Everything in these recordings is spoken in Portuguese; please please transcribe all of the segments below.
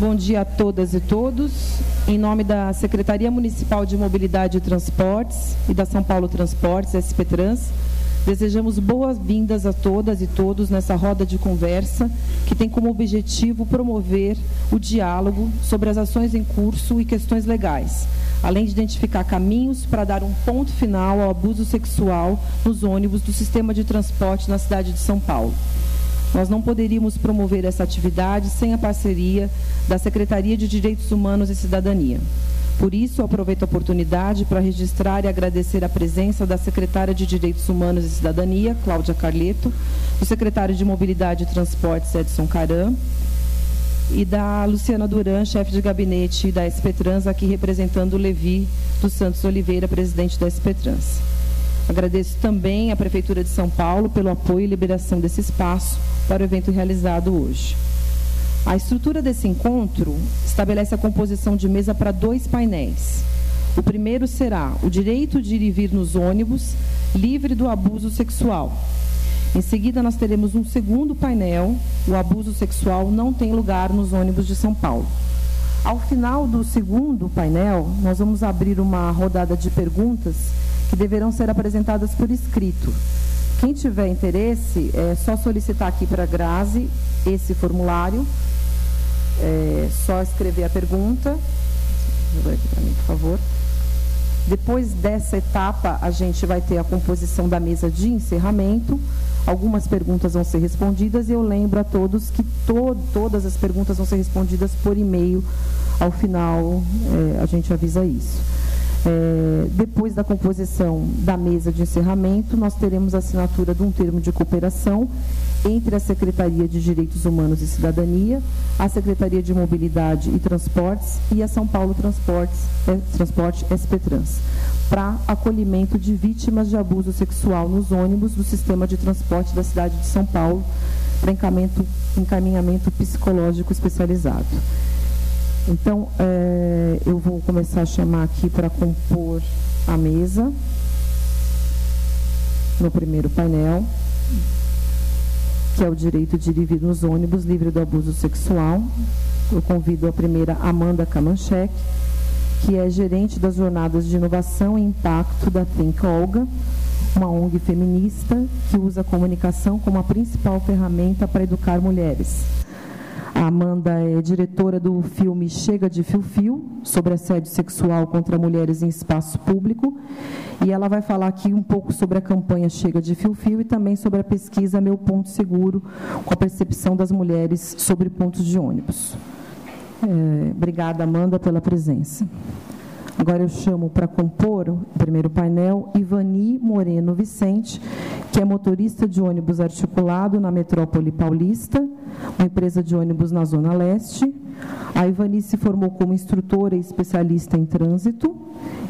Bom dia a todas e todos. Em nome da Secretaria Municipal de Mobilidade e Transportes e da São Paulo Transportes, SP Trans, desejamos boas-vindas a todas e todos nessa roda de conversa que tem como objetivo promover o diálogo sobre as ações em curso e questões legais, além de identificar caminhos para dar um ponto final ao abuso sexual nos ônibus do sistema de transporte na cidade de São Paulo. Nós não poderíamos promover essa atividade sem a parceria da Secretaria de Direitos Humanos e Cidadania. Por isso, aproveito a oportunidade para registrar e agradecer a presença da secretária de Direitos Humanos e Cidadania, Cláudia Carleto, do secretário de Mobilidade e Transportes, Edson Caram, e da Luciana Duran, chefe de gabinete da SPTrans, aqui representando o Levi dos Santos Oliveira, presidente da SPTrans. Agradeço também à Prefeitura de São Paulo pelo apoio e liberação desse espaço para o evento realizado hoje. A estrutura desse encontro estabelece a composição de mesa para dois painéis. O primeiro será o direito de ir e vir nos ônibus, livre do abuso sexual. Em seguida, nós teremos um segundo painel, o abuso sexual não tem lugar nos ônibus de São Paulo. Ao final do segundo painel, nós vamos abrir uma rodada de perguntas que deverão ser apresentadas por escrito. Quem tiver interesse, é só solicitar aqui para a Grazi esse formulário, é só escrever a pergunta. Aqui para mim, por favor. Depois dessa etapa, a gente vai ter a composição da mesa de encerramento. Algumas perguntas vão ser respondidas e eu lembro a todos que to todas as perguntas vão ser respondidas por e-mail. Ao final, é, a gente avisa isso. É, depois da composição da mesa de encerramento, nós teremos a assinatura de um termo de cooperação entre a Secretaria de Direitos Humanos e Cidadania, a Secretaria de Mobilidade e Transportes e a São Paulo Transportes, é, Transporte SPTrans, para acolhimento de vítimas de abuso sexual nos ônibus do sistema de transporte da cidade de São Paulo, para encaminhamento, encaminhamento psicológico especializado. Então, é, eu vou começar a chamar aqui para compor a mesa no primeiro painel, que é o direito de ir nos ônibus livre do abuso sexual. Eu convido a primeira Amanda Kamanchek, que é gerente das jornadas de inovação e impacto da Think Olga, uma ONG feminista que usa a comunicação como a principal ferramenta para educar mulheres. A Amanda é diretora do filme Chega de Fio Fio, sobre assédio sexual contra mulheres em espaço público. E ela vai falar aqui um pouco sobre a campanha Chega de Fio Fio e também sobre a pesquisa Meu Ponto Seguro, com a percepção das mulheres sobre pontos de ônibus. É, obrigada, Amanda, pela presença. Agora eu chamo para compor o primeiro painel Ivani Moreno Vicente, que é motorista de ônibus articulado na metrópole paulista, uma empresa de ônibus na Zona Leste. A Ivani se formou como instrutora e especialista em trânsito,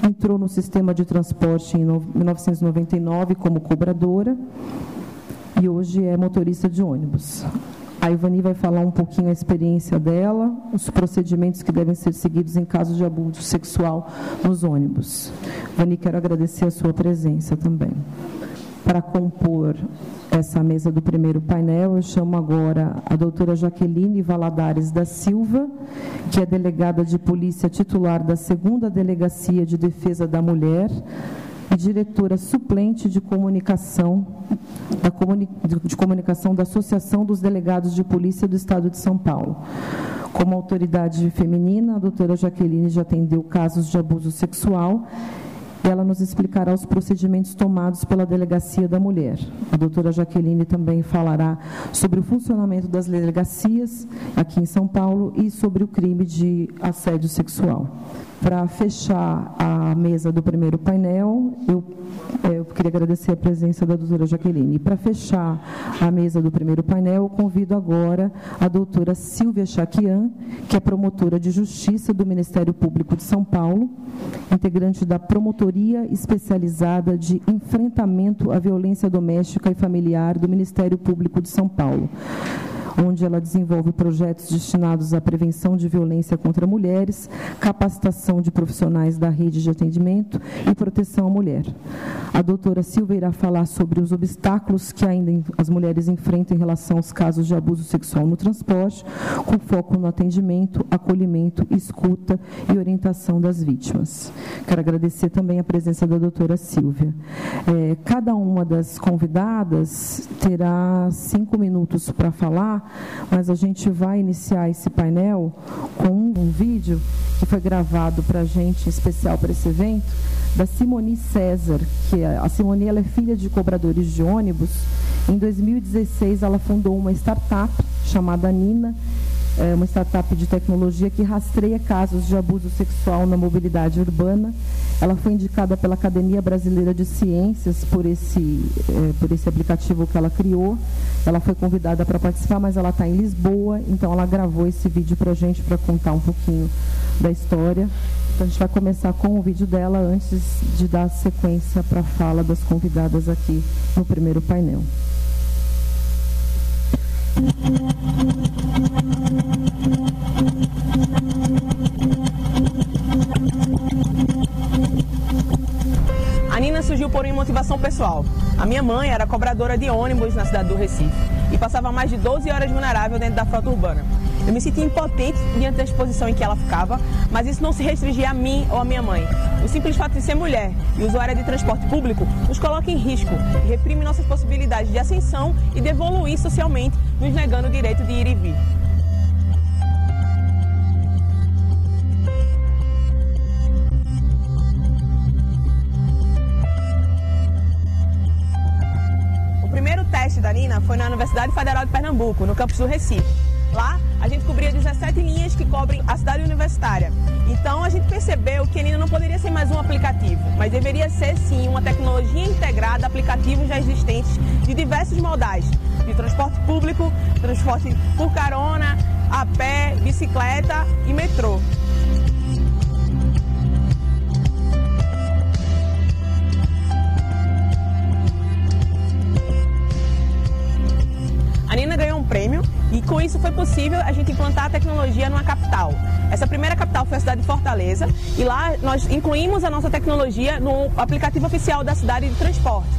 entrou no sistema de transporte em 1999 como cobradora e hoje é motorista de ônibus. A Ivani vai falar um pouquinho a experiência dela, os procedimentos que devem ser seguidos em caso de abuso sexual nos ônibus. Ivani, quero agradecer a sua presença também. Para compor essa mesa do primeiro painel, eu chamo agora a doutora Jaqueline Valadares da Silva, que é delegada de polícia titular da segunda Delegacia de Defesa da Mulher, e diretora suplente de comunicação da, comuni de comunicação da Associação dos Delegados de Polícia do Estado de São Paulo. Como autoridade feminina, a doutora Jaqueline já atendeu casos de abuso sexual ela nos explicará os procedimentos tomados pela Delegacia da Mulher. A doutora Jaqueline também falará sobre o funcionamento das delegacias aqui em São Paulo e sobre o crime de assédio sexual. Para fechar a mesa do primeiro painel, eu, é, eu queria agradecer a presença da doutora Jaqueline. Para fechar a mesa do primeiro painel, convido agora a doutora Silvia Chaquian, que é promotora de justiça do Ministério Público de São Paulo, integrante da Promotoria Especializada de Enfrentamento à Violência Doméstica e Familiar do Ministério Público de São Paulo onde ela desenvolve projetos destinados à prevenção de violência contra mulheres, capacitação de profissionais da rede de atendimento e proteção à mulher. A doutora Silvia irá falar sobre os obstáculos que ainda as mulheres enfrentam em relação aos casos de abuso sexual no transporte, com foco no atendimento, acolhimento, escuta e orientação das vítimas. Quero agradecer também a presença da doutora Silvia. É, cada uma das convidadas terá cinco minutos para falar, mas a gente vai iniciar esse painel com um vídeo que foi gravado para a gente, especial para esse evento, da Simone César, que é, a Simone ela é filha de cobradores de ônibus. Em 2016, ela fundou uma startup chamada Nina, é uma startup de tecnologia que rastreia casos de abuso sexual na mobilidade urbana. Ela foi indicada pela Academia Brasileira de Ciências por esse, é, por esse aplicativo que ela criou. Ela foi convidada para participar, mas ela está em Lisboa, então ela gravou esse vídeo para a gente para contar um pouquinho da história. Então a gente vai começar com o vídeo dela antes de dar sequência para a fala das convidadas aqui no primeiro painel. Thank you. Surgiu por uma motivação pessoal. A minha mãe era cobradora de ônibus na cidade do Recife e passava mais de 12 horas vulnerável dentro da frota urbana. Eu me sentia impotente diante da exposição em que ela ficava, mas isso não se restringia a mim ou a minha mãe. O simples fato de ser mulher e usuária de transporte público nos coloca em risco reprime nossas possibilidades de ascensão e de evoluir socialmente, nos negando o direito de ir e vir. Primeiro teste da Nina foi na Universidade Federal de Pernambuco, no campus do Recife. Lá, a gente cobria 17 linhas que cobrem a cidade universitária. Então, a gente percebeu que a Nina não poderia ser mais um aplicativo, mas deveria ser sim uma tecnologia integrada aplicativos já existentes de diversos modais, de transporte público, transporte por carona, a pé, bicicleta e metrô. A Nina ganhou um prêmio e com isso foi possível a gente implantar a tecnologia numa capital. Essa primeira capital foi a cidade de Fortaleza e lá nós incluímos a nossa tecnologia no aplicativo oficial da cidade de transporte.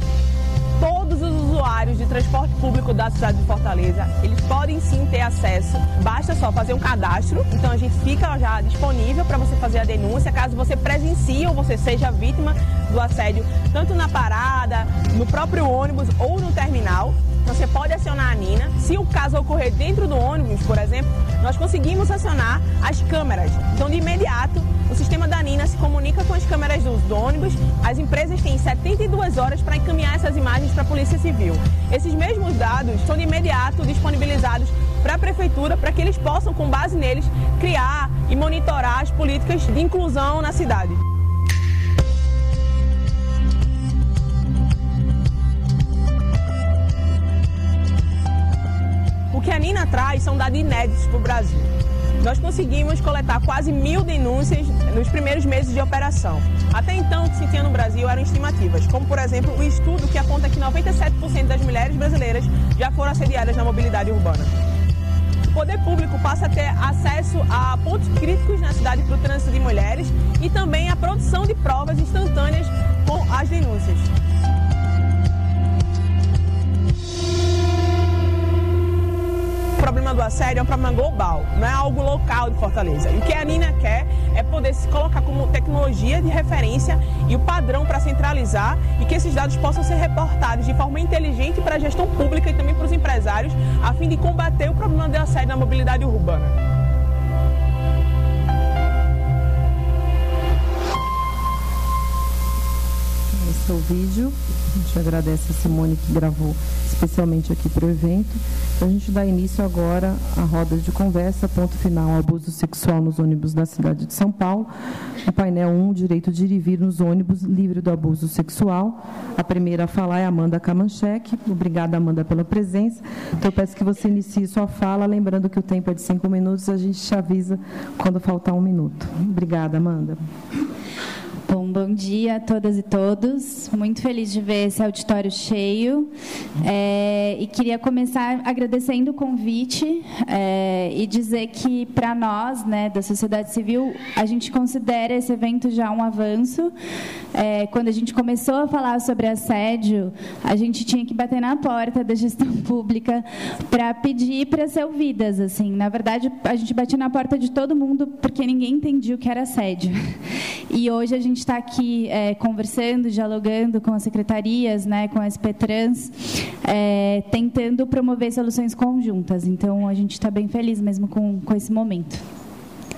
Todos os usuários de transporte público da cidade de Fortaleza, eles podem sim ter acesso, basta só fazer um cadastro, então a gente fica já disponível para você fazer a denúncia, caso você presencie ou você seja vítima do assédio, tanto na parada, no próprio ônibus ou no terminal. Você pode acionar a Nina. Se o caso ocorrer dentro do ônibus, por exemplo, nós conseguimos acionar as câmeras. Então, de imediato, o sistema da Nina se comunica com as câmeras do, ônibus. As empresas têm 72 horas para encaminhar essas imagens para a Polícia Civil. Esses mesmos dados são de imediato disponibilizados para a Prefeitura para que eles possam, com base neles, criar e monitorar as políticas de inclusão na cidade. Que a Nina traz são dados inéditos para o Brasil. Nós conseguimos coletar quase mil denúncias nos primeiros meses de operação. Até então, o que se tinha no Brasil eram estimativas, como, por exemplo, o estudo que aponta que 97% das mulheres brasileiras já foram assediadas na mobilidade urbana. O poder público passa a ter acesso a pontos críticos na cidade para o trânsito de mulheres e também a produção de provas instantâneas com as denúncias. Problema do assédio é um problema global, não é algo local de Fortaleza. E o que a Nina quer é poder se colocar como tecnologia de referência e o padrão para centralizar e que esses dados possam ser reportados de forma inteligente para a gestão pública e também para os empresários, a fim de combater o problema do assédio na mobilidade urbana. O vídeo. A gente agradece a Simone que gravou especialmente aqui para o evento. Então, a gente dá início agora à roda de conversa, ponto final, abuso sexual nos ônibus da cidade de São Paulo. O painel 1, direito de ir e vir nos ônibus, livre do abuso sexual. A primeira a falar é Amanda Kamanchek. Obrigada, Amanda, pela presença. Então, eu peço que você inicie sua fala, lembrando que o tempo é de cinco minutos, a gente te avisa quando faltar um minuto. Obrigada, Amanda. Bom bom dia a todas e todos. Muito feliz de ver esse auditório cheio. É, e queria começar agradecendo o convite é, e dizer que, para nós, né, da sociedade civil, a gente considera esse evento já um avanço. É, quando a gente começou a falar sobre assédio, a gente tinha que bater na porta da gestão pública para pedir para ser ouvidas. Assim, na verdade, a gente batia na porta de todo mundo porque ninguém entendia o que era assédio. E hoje a gente está aqui é, conversando, dialogando com as secretarias, né, com a SP Trans, é, tentando promover soluções conjuntas. Então, a gente está bem feliz mesmo com, com esse momento.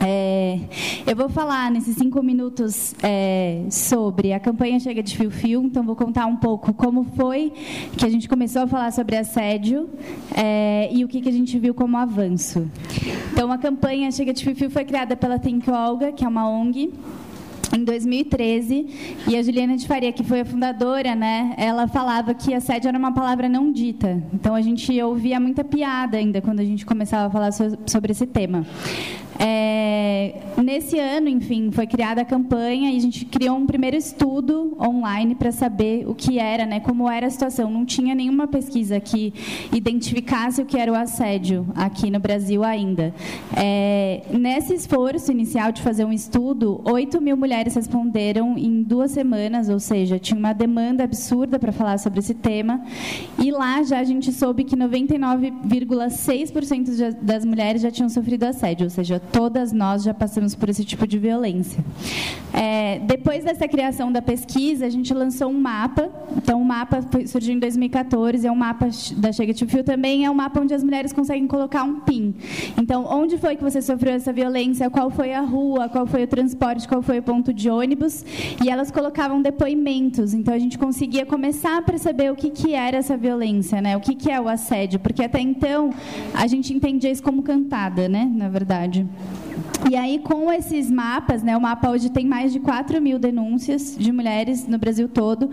É, eu vou falar nesses cinco minutos é, sobre a campanha Chega de Fio Fio, então vou contar um pouco como foi que a gente começou a falar sobre assédio é, e o que, que a gente viu como avanço. Então, a campanha Chega de Fio Fio foi criada pela Think Olga, que é uma ONG em 2013, e a Juliana de Faria, que foi a fundadora, né, ela falava que assédio era uma palavra não dita. Então a gente ouvia muita piada ainda quando a gente começava a falar so sobre esse tema. É, nesse ano, enfim, foi criada a campanha e a gente criou um primeiro estudo online para saber o que era, né, como era a situação. Não tinha nenhuma pesquisa que identificasse o que era o assédio aqui no Brasil ainda. É, nesse esforço inicial de fazer um estudo, 8 mil mulheres responderam em duas semanas, ou seja, tinha uma demanda absurda para falar sobre esse tema. E lá já a gente soube que 99,6% das mulheres já tinham sofrido assédio, ou seja, todas nós já passamos por esse tipo de violência. É, depois dessa criação da pesquisa, a gente lançou um mapa. Então, o mapa foi, surgiu em 2014, é um mapa da Chega to Fio também, é um mapa onde as mulheres conseguem colocar um PIN. Então, onde foi que você sofreu essa violência, qual foi a rua, qual foi o transporte, qual foi o ponto de ônibus, e elas colocavam depoimentos. Então, a gente conseguia começar a perceber o que, que era essa violência, né? o que, que é o assédio, porque até então a gente entendia isso como cantada, né? na verdade. Amen. E aí, com esses mapas, né, o mapa hoje tem mais de 4 mil denúncias de mulheres no Brasil todo.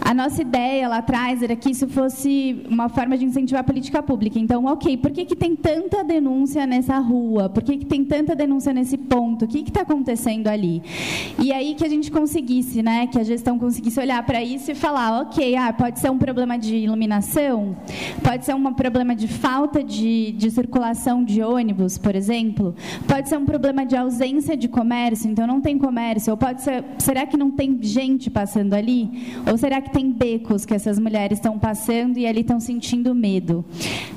A nossa ideia lá atrás era que isso fosse uma forma de incentivar a política pública. Então, ok, por que, que tem tanta denúncia nessa rua? Por que, que tem tanta denúncia nesse ponto? O que está acontecendo ali? E aí que a gente conseguisse, né, que a gestão conseguisse olhar para isso e falar, ok, ah, pode ser um problema de iluminação, pode ser um problema de falta de, de circulação de ônibus, por exemplo, pode ser um problema de ausência de comércio, então não tem comércio, ou pode ser, será que não tem gente passando ali? Ou será que tem becos que essas mulheres estão passando e ali estão sentindo medo?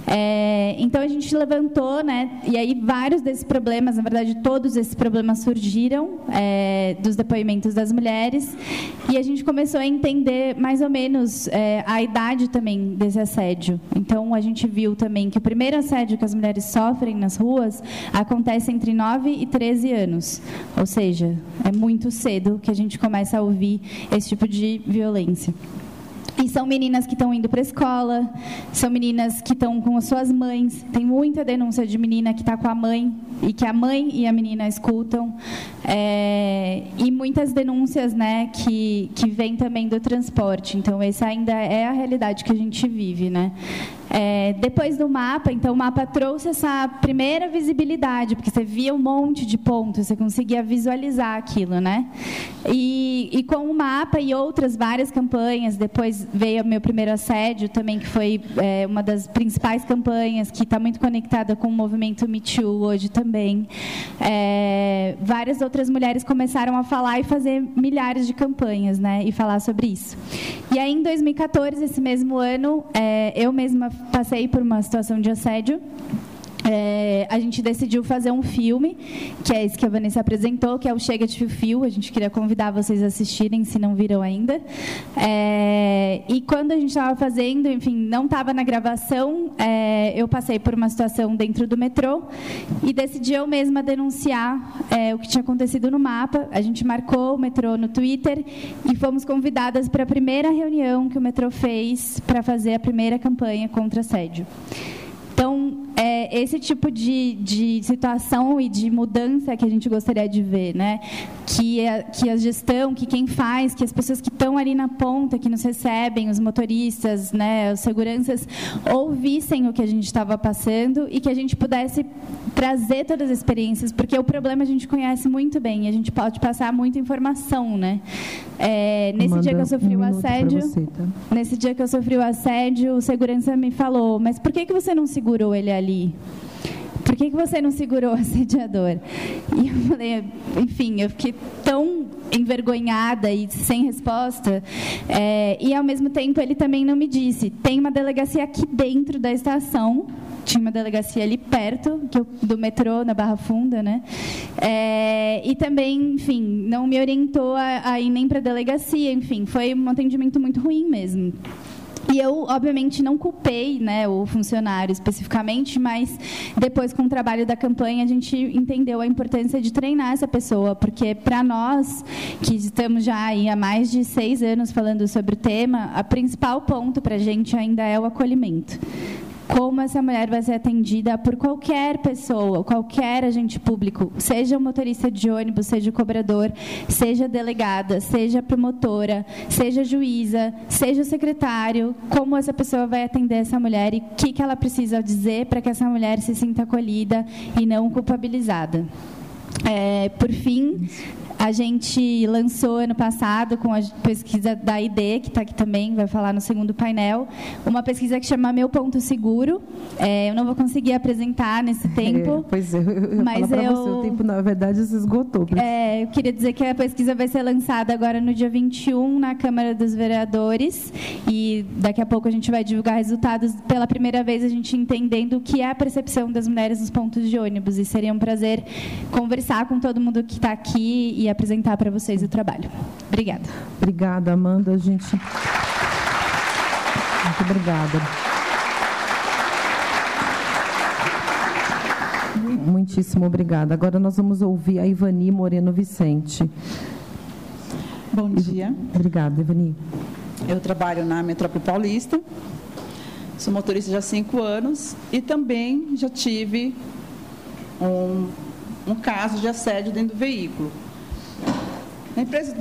É, então a gente levantou, né, e aí vários desses problemas, na verdade todos esses problemas surgiram é, dos depoimentos das mulheres, e a gente começou a entender mais ou menos é, a idade também desse assédio. Então a gente viu também que o primeiro assédio que as mulheres sofrem nas ruas acontece entre 9 e 13 anos. Ou seja, é muito cedo que a gente começa a ouvir esse tipo de violência. E são meninas que estão indo para a escola, são meninas que estão com as suas mães. Tem muita denúncia de menina que está com a mãe e que a mãe e a menina escutam. É, e muitas denúncias né, que, que vêm também do transporte. Então, essa ainda é a realidade que a gente vive. Né? É, depois do mapa, então o mapa trouxe essa primeira visibilidade, porque você via um monte de pontos, você conseguia visualizar aquilo, né? E, e com o mapa e outras várias campanhas, depois veio o meu primeiro assédio também, que foi é, uma das principais campanhas, que está muito conectada com o movimento Me Too hoje também. É, várias outras mulheres começaram a falar e fazer milhares de campanhas, né? E falar sobre isso. E aí, em 2014, esse mesmo ano, é, eu mesma passei por uma situação de assédio é, a gente decidiu fazer um filme, que é esse que a Vanessa apresentou, que é o Chega de Fio Fio. A gente queria convidar vocês a assistirem, se não viram ainda. É, e quando a gente estava fazendo, enfim, não estava na gravação, é, eu passei por uma situação dentro do metrô e decidi eu mesma denunciar é, o que tinha acontecido no mapa. A gente marcou o metrô no Twitter e fomos convidadas para a primeira reunião que o metrô fez para fazer a primeira campanha contra assédio. Então, é esse tipo de, de situação e de mudança que a gente gostaria de ver, né? Que a, que a gestão, que quem faz, que as pessoas que estão ali na ponta, que nos recebem, os motoristas, né, os seguranças, ouvissem o que a gente estava passando e que a gente pudesse trazer todas as experiências, porque o problema a gente conhece muito bem e a gente pode passar muita informação, né? É, nesse Amanda, dia que eu sofri um o assédio, você, tá? nesse dia que eu sofri o assédio, o segurança me falou: "Mas por que que você não segurou ele ali?" Por que, que você não segurou o assediador? E eu falei, enfim, eu fiquei tão envergonhada e sem resposta. É, e, ao mesmo tempo, ele também não me disse: tem uma delegacia aqui dentro da estação tinha uma delegacia ali perto do metrô, na Barra Funda, né? É, e também, enfim, não me orientou a, a ir nem para a delegacia, enfim, foi um atendimento muito ruim mesmo. E eu, obviamente, não culpei né, o funcionário especificamente, mas depois, com o trabalho da campanha, a gente entendeu a importância de treinar essa pessoa, porque para nós, que estamos já há mais de seis anos falando sobre o tema, o principal ponto para a gente ainda é o acolhimento como essa mulher vai ser atendida por qualquer pessoa, qualquer agente público, seja o motorista de ônibus, seja o cobrador, seja delegada, seja promotora, seja juíza, seja o secretário, como essa pessoa vai atender essa mulher e o que, que ela precisa dizer para que essa mulher se sinta acolhida e não culpabilizada. É, por fim, a gente lançou ano passado, com a pesquisa da ID, que está aqui também, vai falar no segundo painel, uma pesquisa que chama Meu Ponto Seguro. É, eu não vou conseguir apresentar nesse tempo. É, pois é, eu mas eu, você, o tempo, na verdade, se esgotou. É, eu queria dizer que a pesquisa vai ser lançada agora no dia 21 na Câmara dos Vereadores e daqui a pouco a gente vai divulgar resultados pela primeira vez, a gente entendendo o que é a percepção das mulheres nos pontos de ônibus. E seria um prazer conversar com todo mundo que está aqui e apresentar para vocês o trabalho. Obrigada. Obrigada, Amanda. A gente. Muito obrigada. Muitíssimo obrigada. Agora nós vamos ouvir a Ivani Moreno Vicente. Bom dia. Obrigada, Ivani. Eu trabalho na Metrópole Paulista, sou motorista já há cinco anos e também já tive um, um caso de assédio dentro do veículo. A empresa,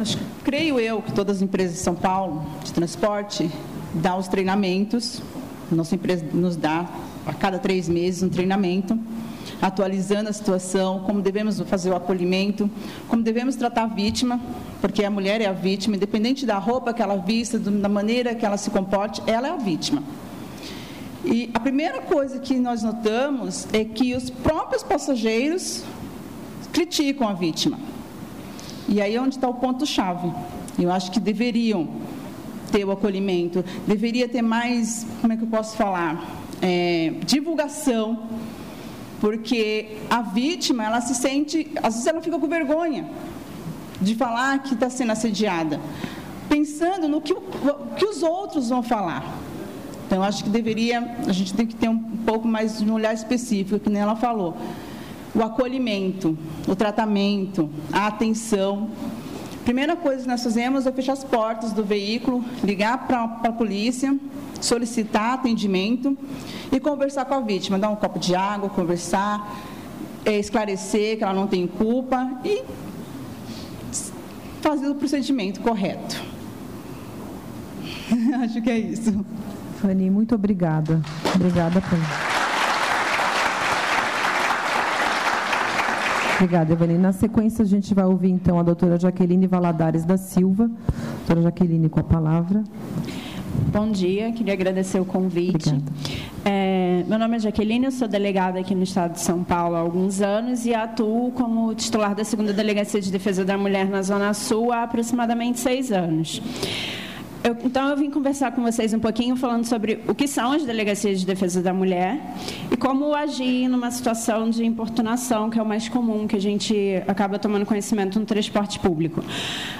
creio eu que todas as empresas de São Paulo de transporte dão os treinamentos. Nossa empresa nos dá a cada três meses um treinamento, atualizando a situação, como devemos fazer o acolhimento, como devemos tratar a vítima, porque a mulher é a vítima, independente da roupa que ela vista, da maneira que ela se comporte, ela é a vítima. E a primeira coisa que nós notamos é que os próprios passageiros criticam a vítima. E aí é onde está o ponto-chave. Eu acho que deveriam ter o acolhimento, deveria ter mais, como é que eu posso falar? É, divulgação, porque a vítima, ela se sente, às vezes ela fica com vergonha de falar que está sendo assediada, pensando no que, que os outros vão falar. Então, eu acho que deveria, a gente tem que ter um pouco mais de um olhar específico, que nem ela falou o acolhimento, o tratamento, a atenção. Primeira coisa que nós fazemos é fechar as portas do veículo, ligar para a polícia, solicitar atendimento e conversar com a vítima, dar um copo de água, conversar, é, esclarecer que ela não tem culpa e fazer o procedimento correto. Acho que é isso. Fanny, muito obrigada. Obrigada, Fanny. Obrigada, Evani. Na sequência, a gente vai ouvir, então, a doutora Jaqueline Valadares da Silva. Doutora Jaqueline, com a palavra. Bom dia, queria agradecer o convite. É, meu nome é Jaqueline, eu sou delegada aqui no estado de São Paulo há alguns anos e atuo como titular da segunda Delegacia de Defesa da Mulher na Zona Sul há aproximadamente seis anos. Eu, então, eu vim conversar com vocês um pouquinho falando sobre o que são as delegacias de defesa da mulher como agir numa situação de importunação, que é o mais comum que a gente acaba tomando conhecimento no transporte público.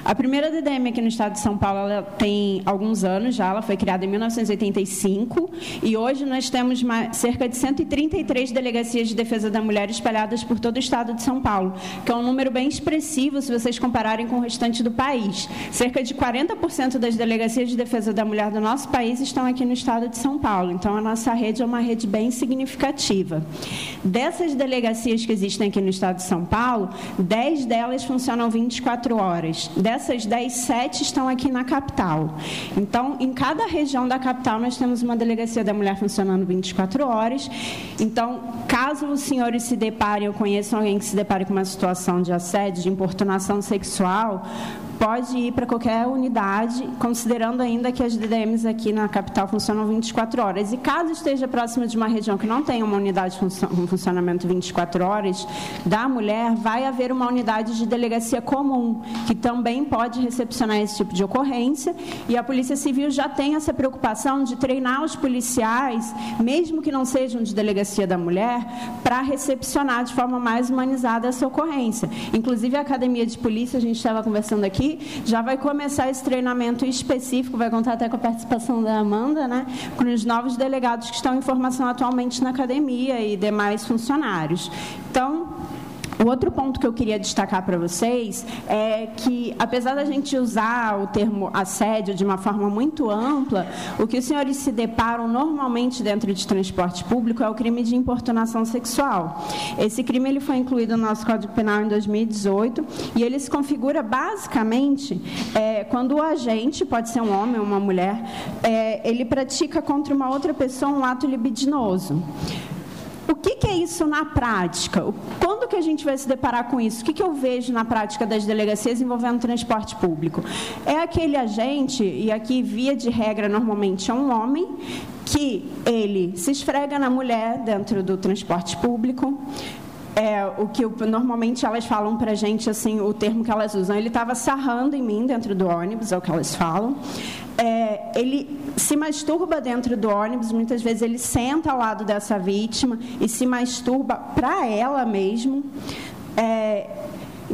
A primeira DDM aqui no estado de São Paulo tem alguns anos já, ela foi criada em 1985 e hoje nós temos cerca de 133 delegacias de defesa da mulher espalhadas por todo o estado de São Paulo, que é um número bem expressivo se vocês compararem com o restante do país. Cerca de 40% das delegacias de defesa da mulher do nosso país estão aqui no estado de São Paulo. Então, a nossa rede é uma rede bem significativa Dessas delegacias que existem aqui no estado de São Paulo, 10 delas funcionam 24 horas. Dessas 10, 7 estão aqui na capital. Então, em cada região da capital, nós temos uma delegacia da mulher funcionando 24 horas. Então, caso os senhores se deparem ou conheçam alguém que se depare com uma situação de assédio, de importunação sexual, pode ir para qualquer unidade, considerando ainda que as DDMs aqui na capital funcionam 24 horas. E caso esteja próximo de uma região que não tenha uma unidade com funcionamento 24 horas da mulher, vai haver uma unidade de delegacia comum, que também pode recepcionar esse tipo de ocorrência. E a Polícia Civil já tem essa preocupação de treinar os policiais, mesmo que não sejam de delegacia da mulher, para recepcionar de forma mais humanizada essa ocorrência. Inclusive, a Academia de Polícia, a gente estava conversando aqui, já vai começar esse treinamento específico, vai contar até com a participação da Amanda, né, com os novos delegados que estão em formação atualmente na academia e demais funcionários. Então, o outro ponto que eu queria destacar para vocês é que, apesar da gente usar o termo assédio de uma forma muito ampla, o que os senhores se deparam normalmente dentro de transporte público é o crime de importunação sexual. Esse crime ele foi incluído no nosso Código Penal em 2018 e ele se configura basicamente é, quando o agente, pode ser um homem ou uma mulher, é, ele pratica contra uma outra pessoa um ato libidinoso. O que, que, é isso na prática? Quando que a gente vai se deparar com isso? O que, que eu vejo na prática das delegacias envolvendo transporte público? É aquele agente, e aqui via de regra normalmente é um homem, que ele se esfrega na mulher dentro do transporte público, é, o que normalmente elas falam para gente, assim, o termo que elas usam. Ele estava sarrando em mim dentro do ônibus, é o que elas falam é, ele se masturba dentro do ônibus, muitas vezes ele senta ao lado dessa vítima e se masturba para ela mesmo. É,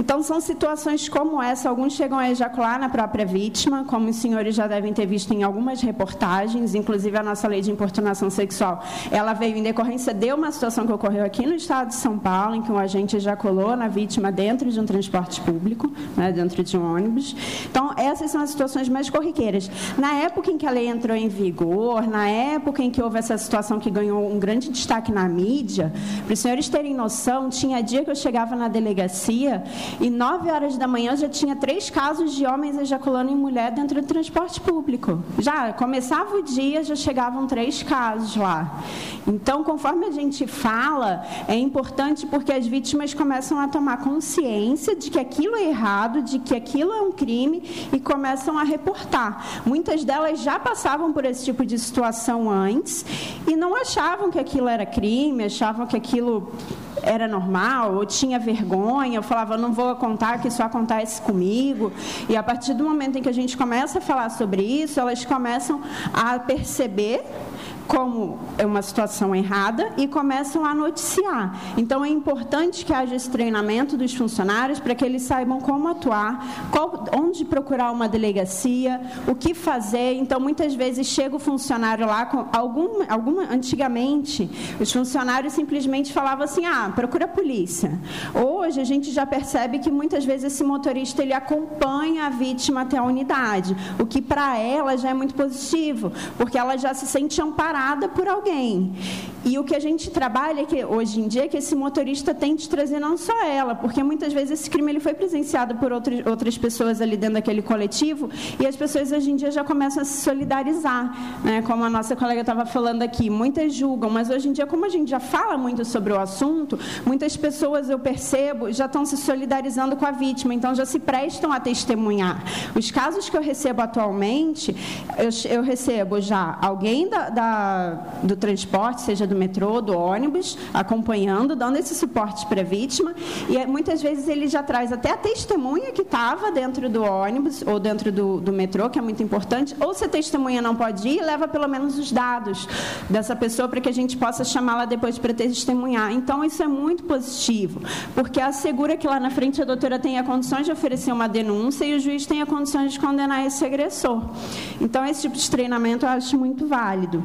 então, são situações como essa. Alguns chegam a ejacular na própria vítima, como os senhores já devem ter visto em algumas reportagens, inclusive a nossa lei de importunação sexual. Ela veio em decorrência de uma situação que ocorreu aqui no estado de São Paulo, em que um agente ejaculou na vítima dentro de um transporte público, né, dentro de um ônibus. Então, essas são as situações mais corriqueiras. Na época em que a lei entrou em vigor, na época em que houve essa situação que ganhou um grande destaque na mídia, para os senhores terem noção, tinha dia que eu chegava na delegacia e nove horas da manhã já tinha três casos de homens ejaculando em mulher dentro do transporte público. Já começava o dia, já chegavam três casos lá. Então, conforme a gente fala, é importante porque as vítimas começam a tomar consciência de que aquilo é errado, de que aquilo é um crime e começam a reportar. Muitas delas já passavam por esse tipo de situação antes e não achavam que aquilo era crime, achavam que aquilo era normal, ou tinha vergonha, eu falava, não vou contar que isso acontece comigo. E a partir do momento em que a gente começa a falar sobre isso, elas começam a perceber como é uma situação errada e começam a noticiar. Então é importante que haja esse treinamento dos funcionários para que eles saibam como atuar, qual, onde procurar uma delegacia, o que fazer. Então muitas vezes chega o funcionário lá com algum, alguma antigamente os funcionários simplesmente falavam assim: "Ah, procura a polícia". Hoje a gente já percebe que muitas vezes esse motorista ele acompanha a vítima até a unidade, o que para ela já é muito positivo, porque ela já se sente amparada por alguém. E o que a gente trabalha é que, hoje em dia é que esse motorista tente trazer não só ela, porque muitas vezes esse crime ele foi presenciado por outras, outras pessoas ali dentro daquele coletivo e as pessoas hoje em dia já começam a se solidarizar, né? como a nossa colega estava falando aqui. Muitas julgam, mas hoje em dia, como a gente já fala muito sobre o assunto, muitas pessoas, eu percebo, já estão se solidarizando com a vítima, então já se prestam a testemunhar. Os casos que eu recebo atualmente, eu, eu recebo já alguém da, da do transporte, seja do metrô, do ônibus, acompanhando, dando esse suporte para a vítima. E é, muitas vezes ele já traz até a testemunha que estava dentro do ônibus ou dentro do, do metrô, que é muito importante. Ou se a testemunha não pode ir, leva pelo menos os dados dessa pessoa para que a gente possa chamá-la depois para testemunhar. Então, isso é muito positivo, porque assegura que lá na frente a doutora tenha condições de oferecer uma denúncia e o juiz tenha condições de condenar esse agressor. Então, esse tipo de treinamento eu acho muito válido.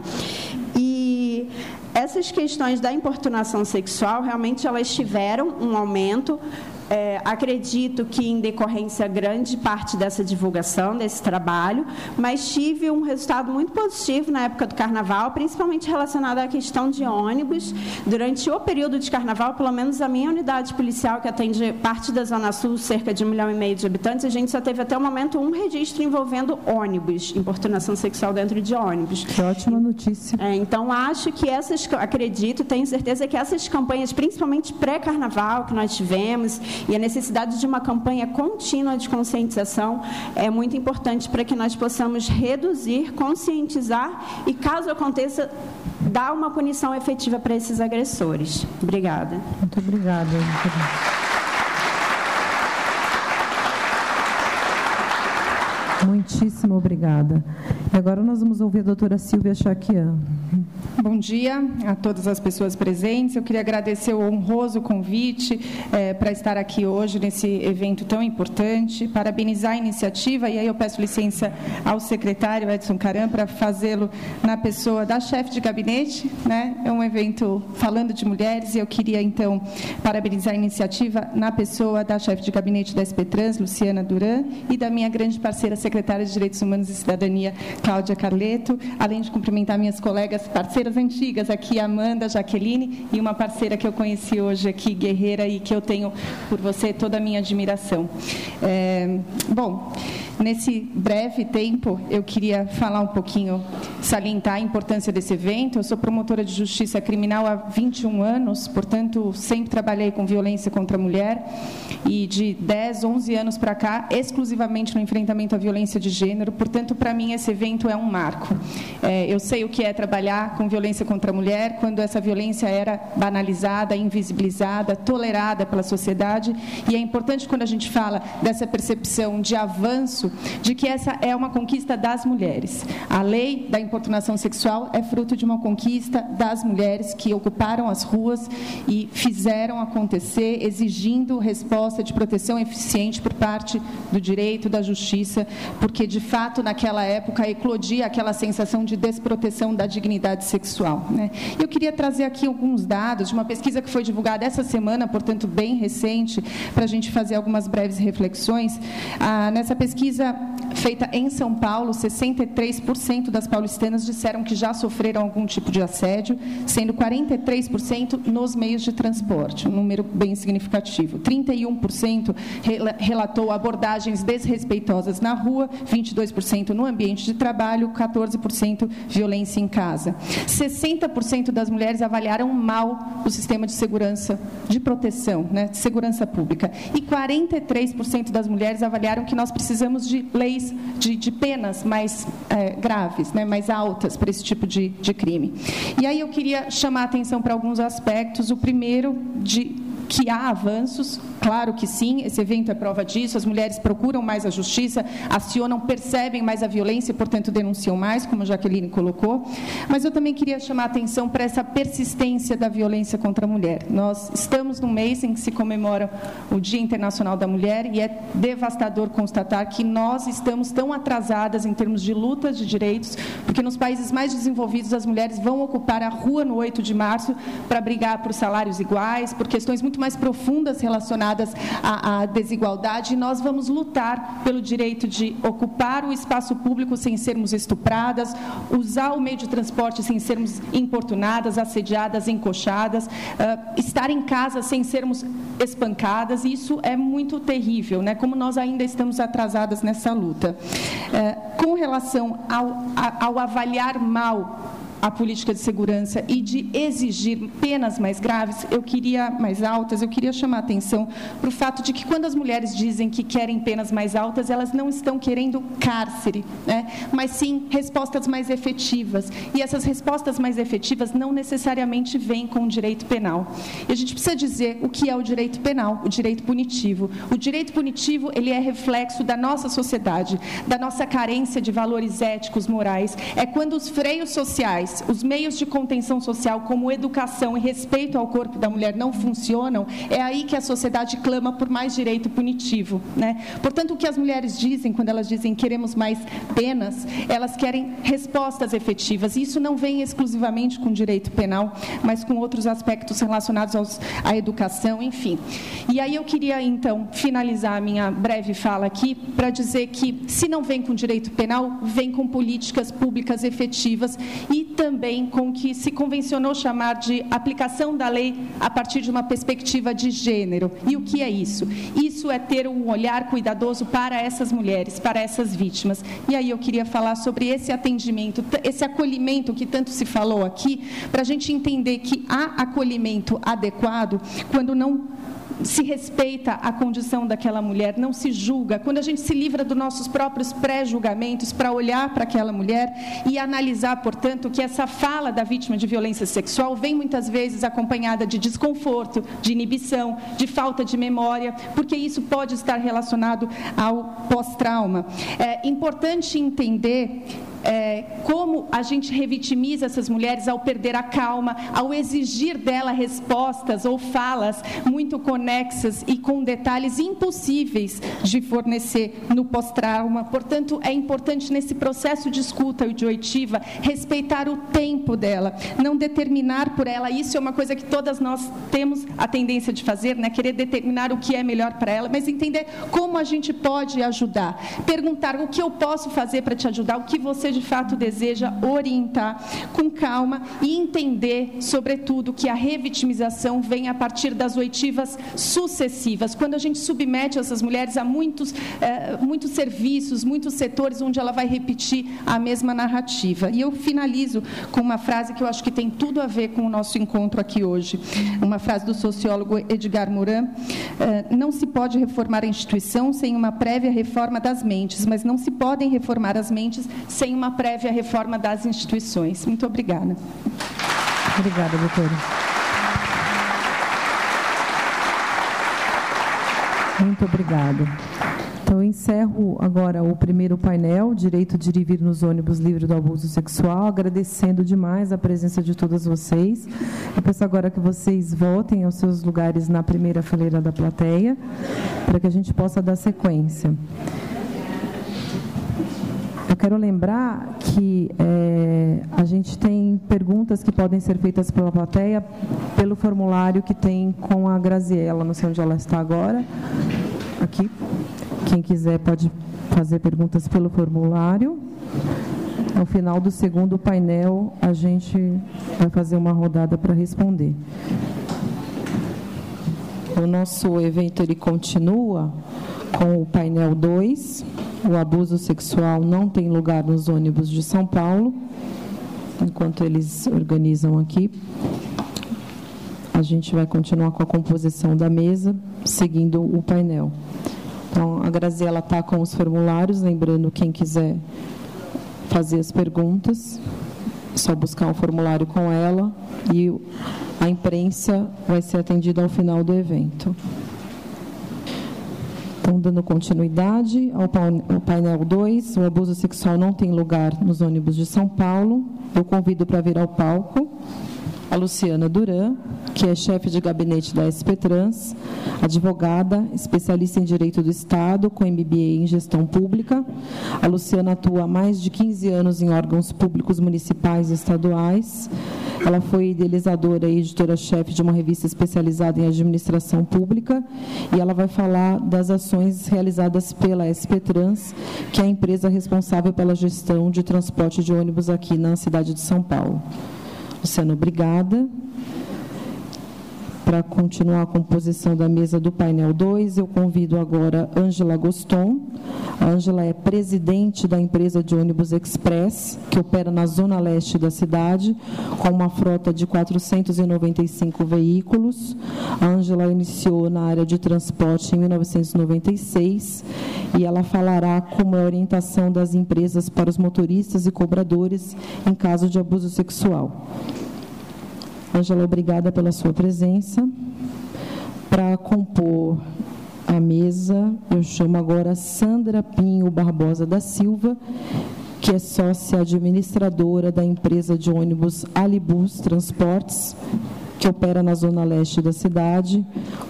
E essas questões da importunação sexual realmente elas tiveram um aumento é, acredito que em decorrência grande parte dessa divulgação, desse trabalho, mas tive um resultado muito positivo na época do carnaval, principalmente relacionado à questão de ônibus. Durante o período de carnaval, pelo menos a minha unidade policial, que atende parte da Zona Sul, cerca de um milhão e meio de habitantes, a gente só teve até o momento um registro envolvendo ônibus, importunação sexual dentro de ônibus. Que ótima notícia. É, então, acho que essas, acredito, tenho certeza que essas campanhas, principalmente pré-carnaval que nós tivemos, e a necessidade de uma campanha contínua de conscientização é muito importante para que nós possamos reduzir, conscientizar e, caso aconteça, dar uma punição efetiva para esses agressores. Obrigada. Muito obrigada. Muitíssimo obrigada. E agora nós vamos ouvir a doutora Silvia Chaquian. Bom dia a todas as pessoas presentes. Eu queria agradecer o honroso convite é, para estar aqui hoje nesse evento tão importante, parabenizar a iniciativa e aí eu peço licença ao secretário Edson Caram para fazê-lo na pessoa da chefe de gabinete. Né? É um evento falando de mulheres e eu queria então parabenizar a iniciativa na pessoa da chefe de gabinete da SP Trans, Luciana Duran, e da minha grande parceira secretária de Direitos Humanos e Cidadania, Cláudia Carleto, além de cumprimentar minhas colegas parceiras antigas aqui, Amanda, Jaqueline, e uma parceira que eu conheci hoje aqui, Guerreira, e que eu tenho por você toda a minha admiração. É, bom, Nesse breve tempo, eu queria falar um pouquinho, salientar a importância desse evento. Eu sou promotora de justiça criminal há 21 anos, portanto, sempre trabalhei com violência contra a mulher e de 10, 11 anos para cá, exclusivamente no enfrentamento à violência de gênero. Portanto, para mim, esse evento é um marco. É, eu sei o que é trabalhar com violência contra a mulher, quando essa violência era banalizada, invisibilizada, tolerada pela sociedade. E é importante, quando a gente fala dessa percepção de avanço, de que essa é uma conquista das mulheres. A lei da importunação sexual é fruto de uma conquista das mulheres que ocuparam as ruas e fizeram acontecer, exigindo resposta de proteção eficiente por parte do direito, da justiça, porque de fato naquela época eclodia aquela sensação de desproteção da dignidade sexual. Né? Eu queria trazer aqui alguns dados de uma pesquisa que foi divulgada essa semana, portanto bem recente, para a gente fazer algumas breves reflexões. Ah, nessa pesquisa pesquisa feita em São Paulo, 63% das paulistanas disseram que já sofreram algum tipo de assédio, sendo 43% nos meios de transporte, um número bem significativo. 31% relatou abordagens desrespeitosas na rua, 22% no ambiente de trabalho, 14% violência em casa. 60% das mulheres avaliaram mal o sistema de segurança, de proteção, né, de segurança pública. E 43% das mulheres avaliaram que nós precisamos de leis de, de penas mais é, graves, né, mais altas para esse tipo de, de crime. E aí eu queria chamar a atenção para alguns aspectos. O primeiro, de que há avanços, claro que sim, esse evento é prova disso, as mulheres procuram mais a justiça, acionam, percebem mais a violência e, portanto, denunciam mais, como a Jaqueline colocou. Mas eu também queria chamar a atenção para essa persistência da violência contra a mulher. Nós estamos num mês em que se comemora o Dia Internacional da Mulher e é devastador constatar que nós estamos tão atrasadas em termos de lutas de direitos, porque nos países mais desenvolvidos as mulheres vão ocupar a rua no 8 de março para brigar por salários iguais, por questões muito muito mais profundas relacionadas à, à desigualdade, e nós vamos lutar pelo direito de ocupar o espaço público sem sermos estupradas, usar o meio de transporte sem sermos importunadas, assediadas, encoxadas, uh, estar em casa sem sermos espancadas, e isso é muito terrível, né? como nós ainda estamos atrasadas nessa luta. Uh, com relação ao, ao avaliar mal a política de segurança e de exigir penas mais graves, eu queria mais altas, eu queria chamar a atenção para o fato de que quando as mulheres dizem que querem penas mais altas, elas não estão querendo cárcere, né? mas sim respostas mais efetivas. E essas respostas mais efetivas não necessariamente vêm com o direito penal. E a gente precisa dizer o que é o direito penal, o direito punitivo. O direito punitivo ele é reflexo da nossa sociedade, da nossa carência de valores éticos, morais. É quando os freios sociais sociais, os meios de contenção social, como educação e respeito ao corpo da mulher, não funcionam, é aí que a sociedade clama por mais direito punitivo. Né? Portanto, o que as mulheres dizem quando elas dizem queremos mais penas, elas querem respostas efetivas. E isso não vem exclusivamente com direito penal, mas com outros aspectos relacionados aos, à educação, enfim. E aí eu queria, então, finalizar a minha breve fala aqui para dizer que, se não vem com direito penal, vem com políticas públicas efetivas e também com o que se convencionou chamar de aplicação da lei a partir de uma perspectiva de gênero. E o que é isso? Isso é ter um olhar cuidadoso para essas mulheres, para essas vítimas. E aí eu queria falar sobre esse atendimento, esse acolhimento que tanto se falou aqui, para a gente entender que há acolhimento adequado quando não se respeita a condição daquela mulher, não se julga, quando a gente se livra dos nossos próprios pré-julgamentos para olhar para aquela mulher e analisar, portanto, que essa fala da vítima de violência sexual vem muitas vezes acompanhada de desconforto, de inibição, de falta de memória, porque isso pode estar relacionado ao pós-trauma. É importante entender é, como a gente revitimiza essas mulheres ao perder a calma, ao exigir dela respostas ou falas muito conexas e com detalhes impossíveis de fornecer no pós-trauma. Portanto, é importante nesse processo de escuta e de oitiva respeitar o tempo dela, não determinar por ela. Isso é uma coisa que todas nós temos a tendência de fazer, né? querer determinar o que é melhor para ela, mas entender como a gente pode ajudar. Perguntar o que eu posso fazer para te ajudar, o que você de fato deseja orientar com calma e entender, sobretudo, que a revitimização vem a partir das oitivas sucessivas. Quando a gente submete essas mulheres a muitos, eh, muitos serviços, muitos setores onde ela vai repetir a mesma narrativa. E eu finalizo com uma frase que eu acho que tem tudo a ver com o nosso encontro aqui hoje. Uma frase do sociólogo Edgar Morin: eh, Não se pode reformar a instituição sem uma prévia reforma das mentes, mas não se podem reformar as mentes sem uma prévia reforma das instituições. Muito obrigada. Obrigada, doutora. Muito obrigada. Então, eu encerro agora o primeiro painel, Direito de ir e vir nos ônibus livre do abuso sexual, agradecendo demais a presença de todas vocês. Eu peço agora que vocês voltem aos seus lugares na primeira fileira da plateia, para que a gente possa dar sequência. Quero lembrar que é, a gente tem perguntas que podem ser feitas pela plateia pelo formulário que tem com a Graziella, não sei onde ela está agora. Aqui. Quem quiser pode fazer perguntas pelo formulário. Ao final do segundo painel, a gente vai fazer uma rodada para responder. O nosso evento ele continua com o painel 2 o abuso sexual não tem lugar nos ônibus de São Paulo, enquanto eles organizam aqui. A gente vai continuar com a composição da mesa, seguindo o painel. Então, a Graziela está com os formulários, lembrando quem quiser fazer as perguntas, só buscar um formulário com ela e a imprensa vai ser atendida ao final do evento. Então, dando continuidade ao painel 2, o abuso sexual não tem lugar nos ônibus de São Paulo. Eu convido para vir ao palco a Luciana Duran, que é chefe de gabinete da SP Trans, advogada, especialista em Direito do Estado, com MBA em Gestão Pública. A Luciana atua há mais de 15 anos em órgãos públicos municipais e estaduais. Ela foi idealizadora e editora-chefe de uma revista especializada em administração pública e ela vai falar das ações realizadas pela SP Trans, que é a empresa responsável pela gestão de transporte de ônibus aqui na cidade de São Paulo. Luciana, obrigada. Para continuar a composição da mesa do painel 2, eu convido agora Ângela Goston. Ângela é presidente da empresa de ônibus Express, que opera na zona leste da cidade, com uma frota de 495 veículos. Ângela iniciou na área de transporte em 1996 e ela falará como é a orientação das empresas para os motoristas e cobradores em caso de abuso sexual. Ângela, obrigada pela sua presença. Para compor a mesa, eu chamo agora Sandra Pinho Barbosa da Silva, que é sócia administradora da empresa de ônibus Alibus Transportes, que opera na zona leste da cidade,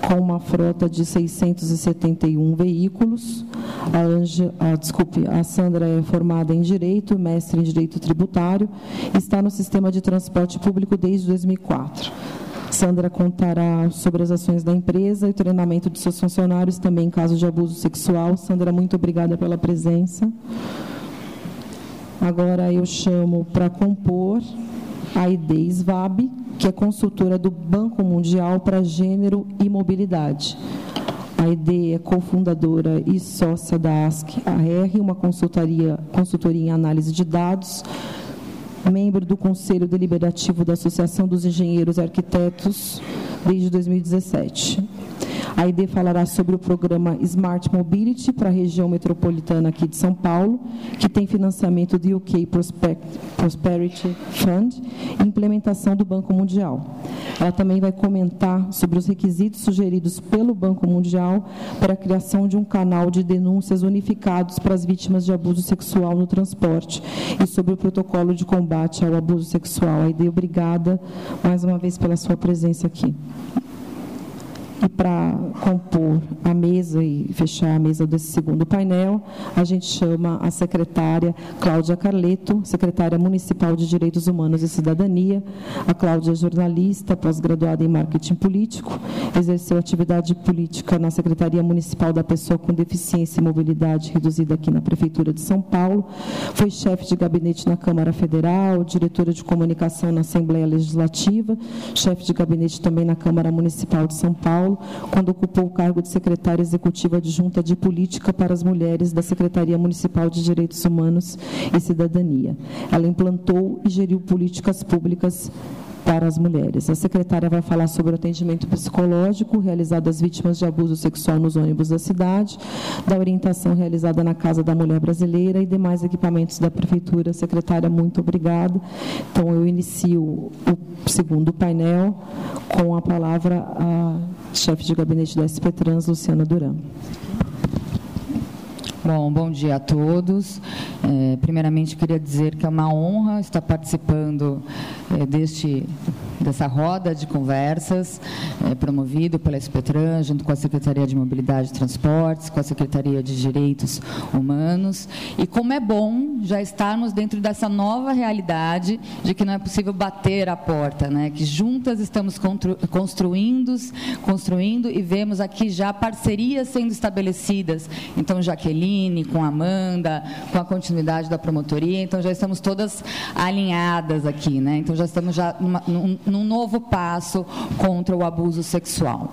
com uma frota de 671 veículos. A, Anja, a, desculpe, a Sandra é formada em Direito, mestre em Direito Tributário, está no sistema de transporte público desde 2004. Sandra contará sobre as ações da empresa e treinamento de seus funcionários, também em caso de abuso sexual. Sandra, muito obrigada pela presença. Agora eu chamo para compor a ID SVAB, que é consultora do Banco Mundial para Gênero e Mobilidade. A ID é cofundadora e sócia da ASC-AR, uma consultoria, consultoria em análise de dados, membro do Conselho Deliberativo da Associação dos Engenheiros e Arquitetos desde 2017. A ID falará sobre o programa Smart Mobility para a região metropolitana aqui de São Paulo, que tem financiamento do UK Prosperity Fund e implementação do Banco Mundial. Ela também vai comentar sobre os requisitos sugeridos pelo Banco Mundial para a criação de um canal de denúncias unificados para as vítimas de abuso sexual no transporte e sobre o protocolo de combate ao abuso sexual. A ID, obrigada mais uma vez pela sua presença aqui. E para compor a mesa e fechar a mesa desse segundo painel, a gente chama a secretária Cláudia Carleto, secretária municipal de Direitos Humanos e Cidadania. A Cláudia é jornalista, pós-graduada em marketing político, exerceu atividade política na Secretaria Municipal da Pessoa com Deficiência e Mobilidade Reduzida aqui na Prefeitura de São Paulo. Foi chefe de gabinete na Câmara Federal, diretora de comunicação na Assembleia Legislativa, chefe de gabinete também na Câmara Municipal de São Paulo Paulo, quando ocupou o cargo de secretária executiva adjunta de Política para as Mulheres da Secretaria Municipal de Direitos Humanos e Cidadania. Ela implantou e geriu políticas públicas para as mulheres. A secretária vai falar sobre o atendimento psicológico realizado às vítimas de abuso sexual nos ônibus da cidade, da orientação realizada na Casa da Mulher Brasileira e demais equipamentos da Prefeitura. Secretária, muito obrigada. Então, eu inicio o segundo painel com a palavra a chefe de gabinete da SP Trans, Luciana Duran. Bom, bom dia a todos. É, primeiramente, queria dizer que é uma honra estar participando é, deste dessa roda de conversas é, promovido pela SPTran, junto com a Secretaria de Mobilidade e Transportes, com a Secretaria de Direitos Humanos. E como é bom já estarmos dentro dessa nova realidade de que não é possível bater a porta, né? que juntas estamos construindo, construindo e vemos aqui já parcerias sendo estabelecidas. Então, Jaqueline, com Amanda, com a continuidade da promotoria, então já estamos todas alinhadas aqui. Né? Então, já estamos já numa, num, num novo passo contra o abuso sexual.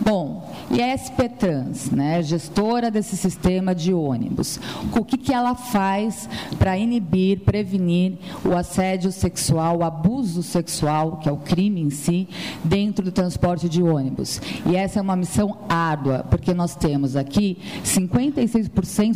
Bom, e a SP Trans, né, gestora desse sistema de ônibus, o que, que ela faz para inibir, prevenir o assédio sexual, o abuso sexual, que é o crime em si, dentro do transporte de ônibus? E essa é uma missão árdua, porque nós temos aqui 56%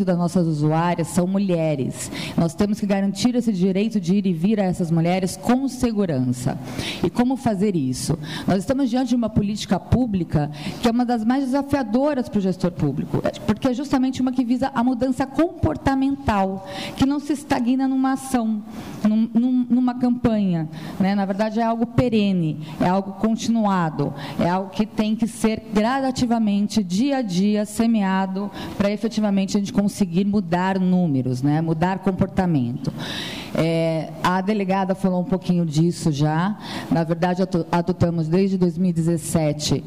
das nossas usuárias são mulheres. Nós temos que garantir esse direito de ir e vir a essas mulheres com segurança. E como fazer isso? Nós estamos diante de uma política pública que é uma das mais desafiadoras para o gestor público, porque é justamente uma que visa a mudança comportamental, que não se estagna numa ação, num, numa campanha. Né? Na verdade, é algo perene, é algo continuado, é algo que tem que ser gradativamente, dia a dia, semeado, para efetivamente gente conseguir mudar números, né? mudar comportamento. É, a delegada falou um pouquinho disso já. Na verdade, adotamos desde 2017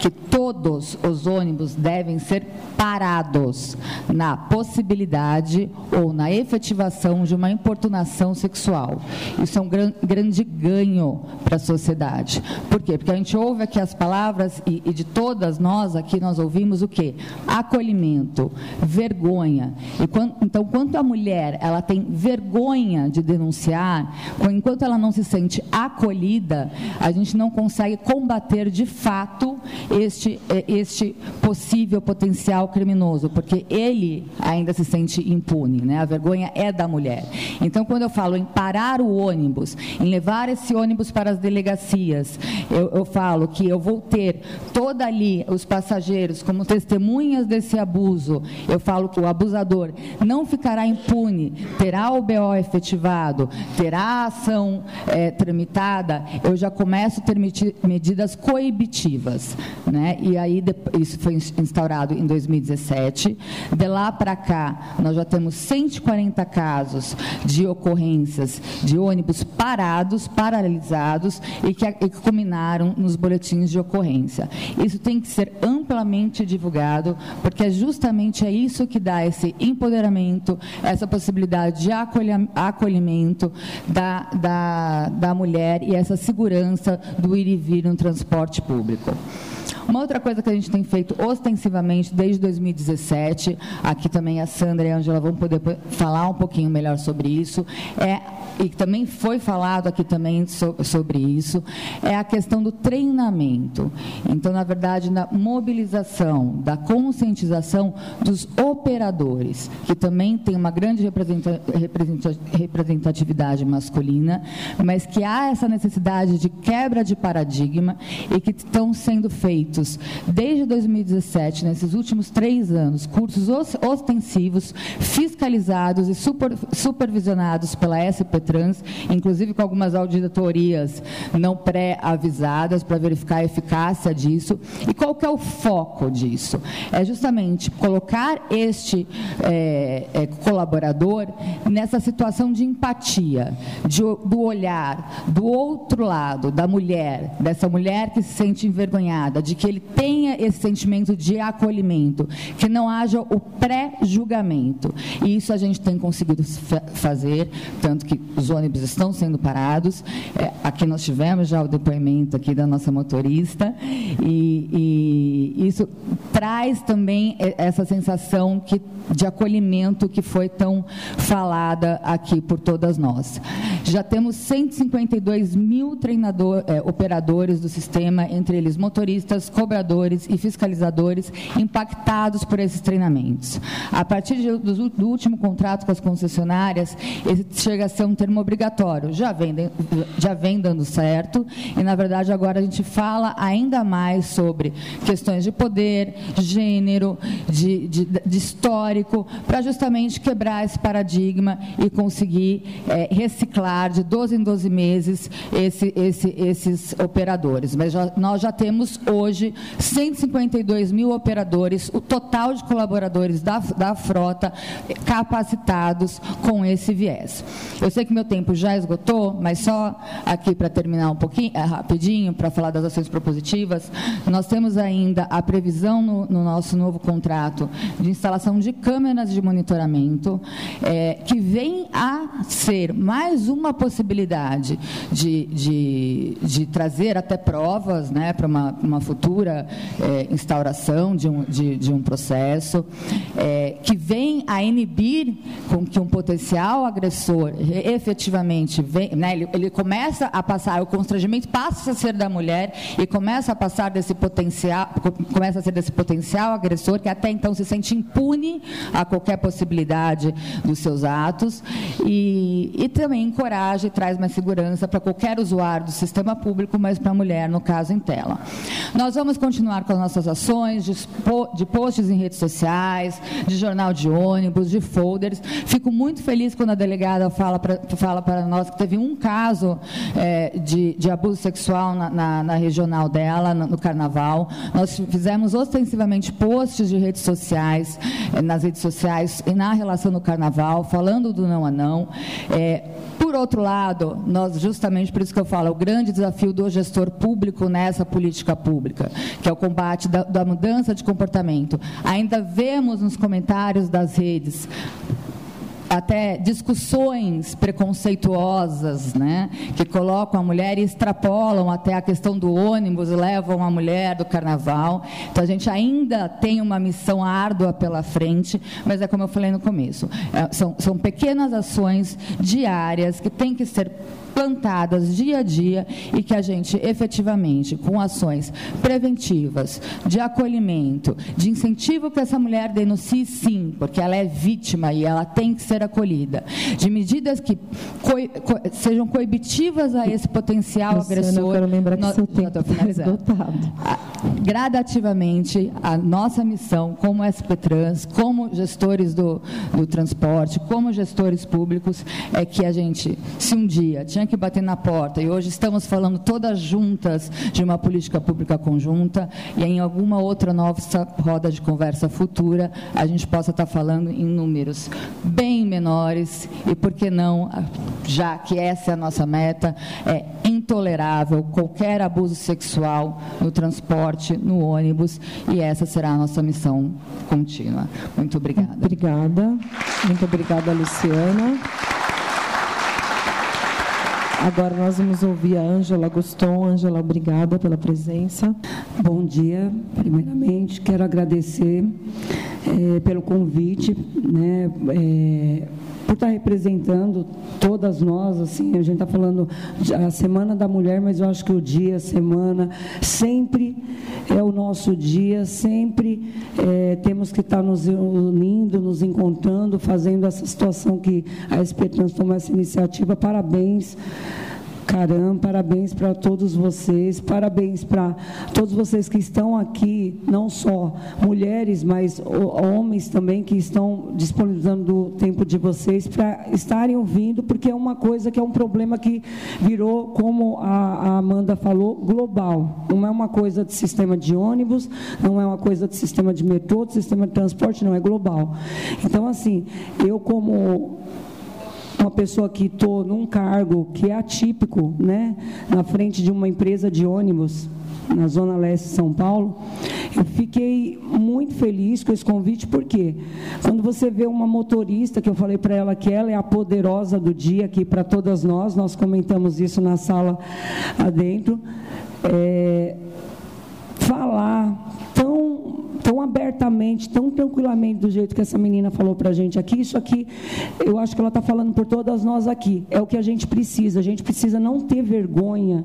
que todos os ônibus devem ser parados na possibilidade ou na efetivação de uma importunação sexual. Isso é um gran grande ganho para a sociedade. Por quê? Porque a gente ouve aqui as palavras e, e de todas nós aqui nós ouvimos o quê? Acolhimento, vergonha. E quando, então, quando a mulher ela tem vergonha vergonha de denunciar, enquanto ela não se sente acolhida, a gente não consegue combater de fato este, é, este possível potencial criminoso, porque ele ainda se sente impune. Né? A vergonha é da mulher. Então, quando eu falo em parar o ônibus, em levar esse ônibus para as delegacias, eu, eu falo que eu vou ter toda ali os passageiros como testemunhas desse abuso. Eu falo que o abusador não ficará impune, terá o BO efetivado, terá ação é, tramitada, eu já começo a ter medidas coibitivas. Né? E aí, isso foi instaurado em 2017. De lá para cá, nós já temos 140 casos de ocorrências de ônibus parados, paralisados e que, e que culminaram nos boletins de ocorrência. Isso tem que ser amplamente divulgado, porque é justamente é isso que dá esse empoderamento, essa possibilidade de acolhimento da, da, da mulher e essa segurança do ir e vir no transporte público. Uma outra coisa que a gente tem feito ostensivamente desde 2017, aqui também a Sandra e a Angela vão poder falar um pouquinho melhor sobre isso, é e também foi falado aqui também so, sobre isso, é a questão do treinamento. Então, na verdade, na mobilização, da conscientização dos operadores, que também tem uma grande representatividade masculina, mas que há essa necessidade de quebra de paradigma e que estão sendo feitos desde 2017, nesses últimos três anos, cursos ostensivos, fiscalizados e super, supervisionados pela SPT trans, inclusive com algumas auditorias não pré-avisadas para verificar a eficácia disso. E qual que é o foco disso? É justamente colocar este é, é, colaborador nessa situação de empatia, de, do olhar do outro lado, da mulher, dessa mulher que se sente envergonhada, de que ele tenha esse sentimento de acolhimento, que não haja o pré-julgamento. E isso a gente tem conseguido fazer, tanto que os ônibus estão sendo parados. É, aqui nós tivemos já o depoimento aqui da nossa motorista e, e isso traz também essa sensação que, de acolhimento que foi tão falada aqui por todas nós. Já temos 152 mil treinador, é, operadores do sistema, entre eles motoristas, cobradores e fiscalizadores, impactados por esses treinamentos. A partir do, do último contrato com as concessionárias, esse chega a ser um termo obrigatório. Já vem, já vem dando certo e, na verdade, agora a gente fala ainda mais sobre questões de poder, gênero, de, de, de histórico, para justamente quebrar esse paradigma e conseguir é, reciclar de 12 em 12 meses esse, esse, esses operadores. Mas já, nós já temos hoje 152 mil operadores, o total de colaboradores da, da frota capacitados com esse viés. Eu sei que meu tempo já esgotou, mas só aqui para terminar um pouquinho, é, rapidinho, para falar das ações propositivas, nós temos ainda a previsão no, no nosso novo contrato de instalação de câmeras de monitoramento, é, que vem a ser mais uma possibilidade de, de, de trazer até provas né, para uma, uma futura é, instauração de um, de, de um processo, é, que vem a inibir com que um potencial agressor efetivamente vem, né, ele, ele começa a passar, o constrangimento passa a ser da mulher e começa a passar desse potencial, começa a ser desse potencial agressor que até então se sente impune a qualquer possibilidade dos seus atos e, e também encoraja e traz mais segurança para qualquer usuário do sistema público, mas para a mulher, no caso, em tela. Nós vamos continuar com as nossas ações de, posts em redes sociais, de jornal de ônibus, de folders. Fico muito feliz quando a delegada fala para fala para nós que teve um caso é, de, de, abuso sexual na, na, na regional dela, no, no, carnaval. Nós fizemos ostensivamente posts de redes sociais, é, nas redes sociais e na relação do carnaval, falando do não a não. É, por outro lado, nós justamente por isso que eu falo, o grande desafio do gestor público nessa política pública, que é o combate da, da mudança de comportamento. Ainda vemos nos comentários das redes até discussões preconceituosas, né, que colocam a mulher e extrapolam até a questão do ônibus, levam a mulher do carnaval. Então a gente ainda tem uma missão árdua pela frente, mas é como eu falei no começo, é, são, são pequenas ações diárias que têm que ser plantadas dia a dia e que a gente efetivamente, com ações preventivas, de acolhimento, de incentivo que essa mulher denuncie sim, porque ela é vítima e ela tem que ser acolhida, de medidas que co co sejam coibitivas a esse potencial Luciana, agressor. Eu quero lembrar que no, seu tempo. Gradativamente, a nossa missão como SP Trans, como gestores do, do transporte, como gestores públicos, é que a gente, se um dia tinha que bater na porta, e hoje estamos falando todas juntas de uma política pública conjunta, e em alguma outra nova roda de conversa futura, a gente possa estar falando em números bem menores, e por que não, já que essa é a nossa meta, é intolerável qualquer abuso sexual no transporte, no ônibus, e essa será a nossa missão contínua. Muito obrigada. Obrigada. Muito obrigada, Luciana. Agora nós vamos ouvir a Ângela Guston. Ângela, obrigada pela presença. Bom dia. Primeiramente, quero agradecer é, pelo convite, né, é, por estar representando todas nós, assim, a gente está falando a Semana da Mulher, mas eu acho que o dia, a semana, sempre é o nosso dia, sempre é, temos que estar nos unindo, nos encontrando, fazendo essa situação que a SP Trans tomou essa iniciativa. Parabéns. Caramba, parabéns para todos vocês, parabéns para todos vocês que estão aqui, não só mulheres, mas homens também que estão disponibilizando o tempo de vocês para estarem ouvindo, porque é uma coisa que é um problema que virou, como a, Amanda falou, global. Não é uma coisa de sistema de ônibus, não é uma coisa de sistema de metrô, de sistema de transporte, não, é global. Então, assim, eu como uma pessoa que estou num cargo que é atípico, né, na frente de uma empresa de ônibus na Zona Leste de São Paulo, eu fiquei muito feliz com esse convite, porque quando você vê uma motorista, que eu falei para ela que ela é a poderosa do dia aqui para todas nós, nós comentamos isso na sala adentro, é, falar tão tão abertamente, tão tranquilamente, do jeito que essa menina falou para a gente aqui. Isso aqui, eu acho que ela está falando por todas nós aqui. É o que a gente precisa. A gente precisa não ter vergonha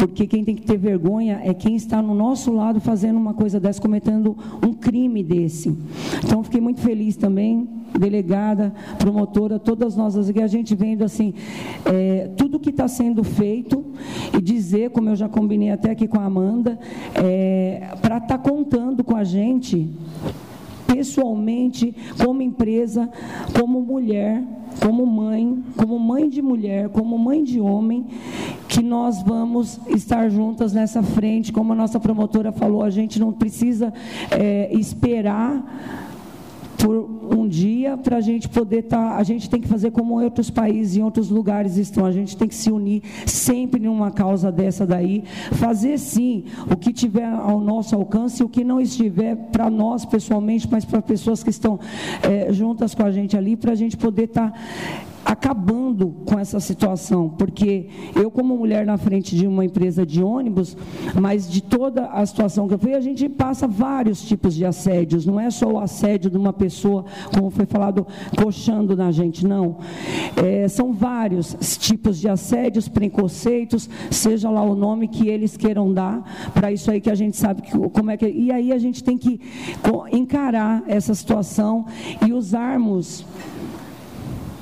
porque quem tem que ter vergonha é quem está no nosso lado fazendo uma coisa dessa, cometendo um crime desse. Então, fiquei muito feliz também, delegada, promotora, todas nós aqui, a gente vendo assim, é, tudo que está sendo feito e dizer, como eu já combinei até aqui com a Amanda, é, para estar tá contando com a gente pessoalmente, como empresa, como mulher, como mãe, como mãe de mulher, como mãe de homem, que nós vamos estar juntas nessa frente, como a nossa promotora falou, a gente não precisa é, esperar por um dia para a gente poder estar. Tá, a gente tem que fazer como outros países, em outros lugares estão. A gente tem que se unir sempre numa causa dessa daí. Fazer sim o que tiver ao nosso alcance e o que não estiver para nós pessoalmente, mas para pessoas que estão é, juntas com a gente ali, para a gente poder estar. Tá acabando com essa situação, porque eu, como mulher na frente de uma empresa de ônibus, mas de toda a situação que eu fui, a gente passa vários tipos de assédios, não é só o assédio de uma pessoa, como foi falado, coxando na gente, não. É, são vários tipos de assédios, preconceitos, seja lá o nome que eles queiram dar, para isso aí que a gente sabe que, como é que. E aí a gente tem que encarar essa situação e usarmos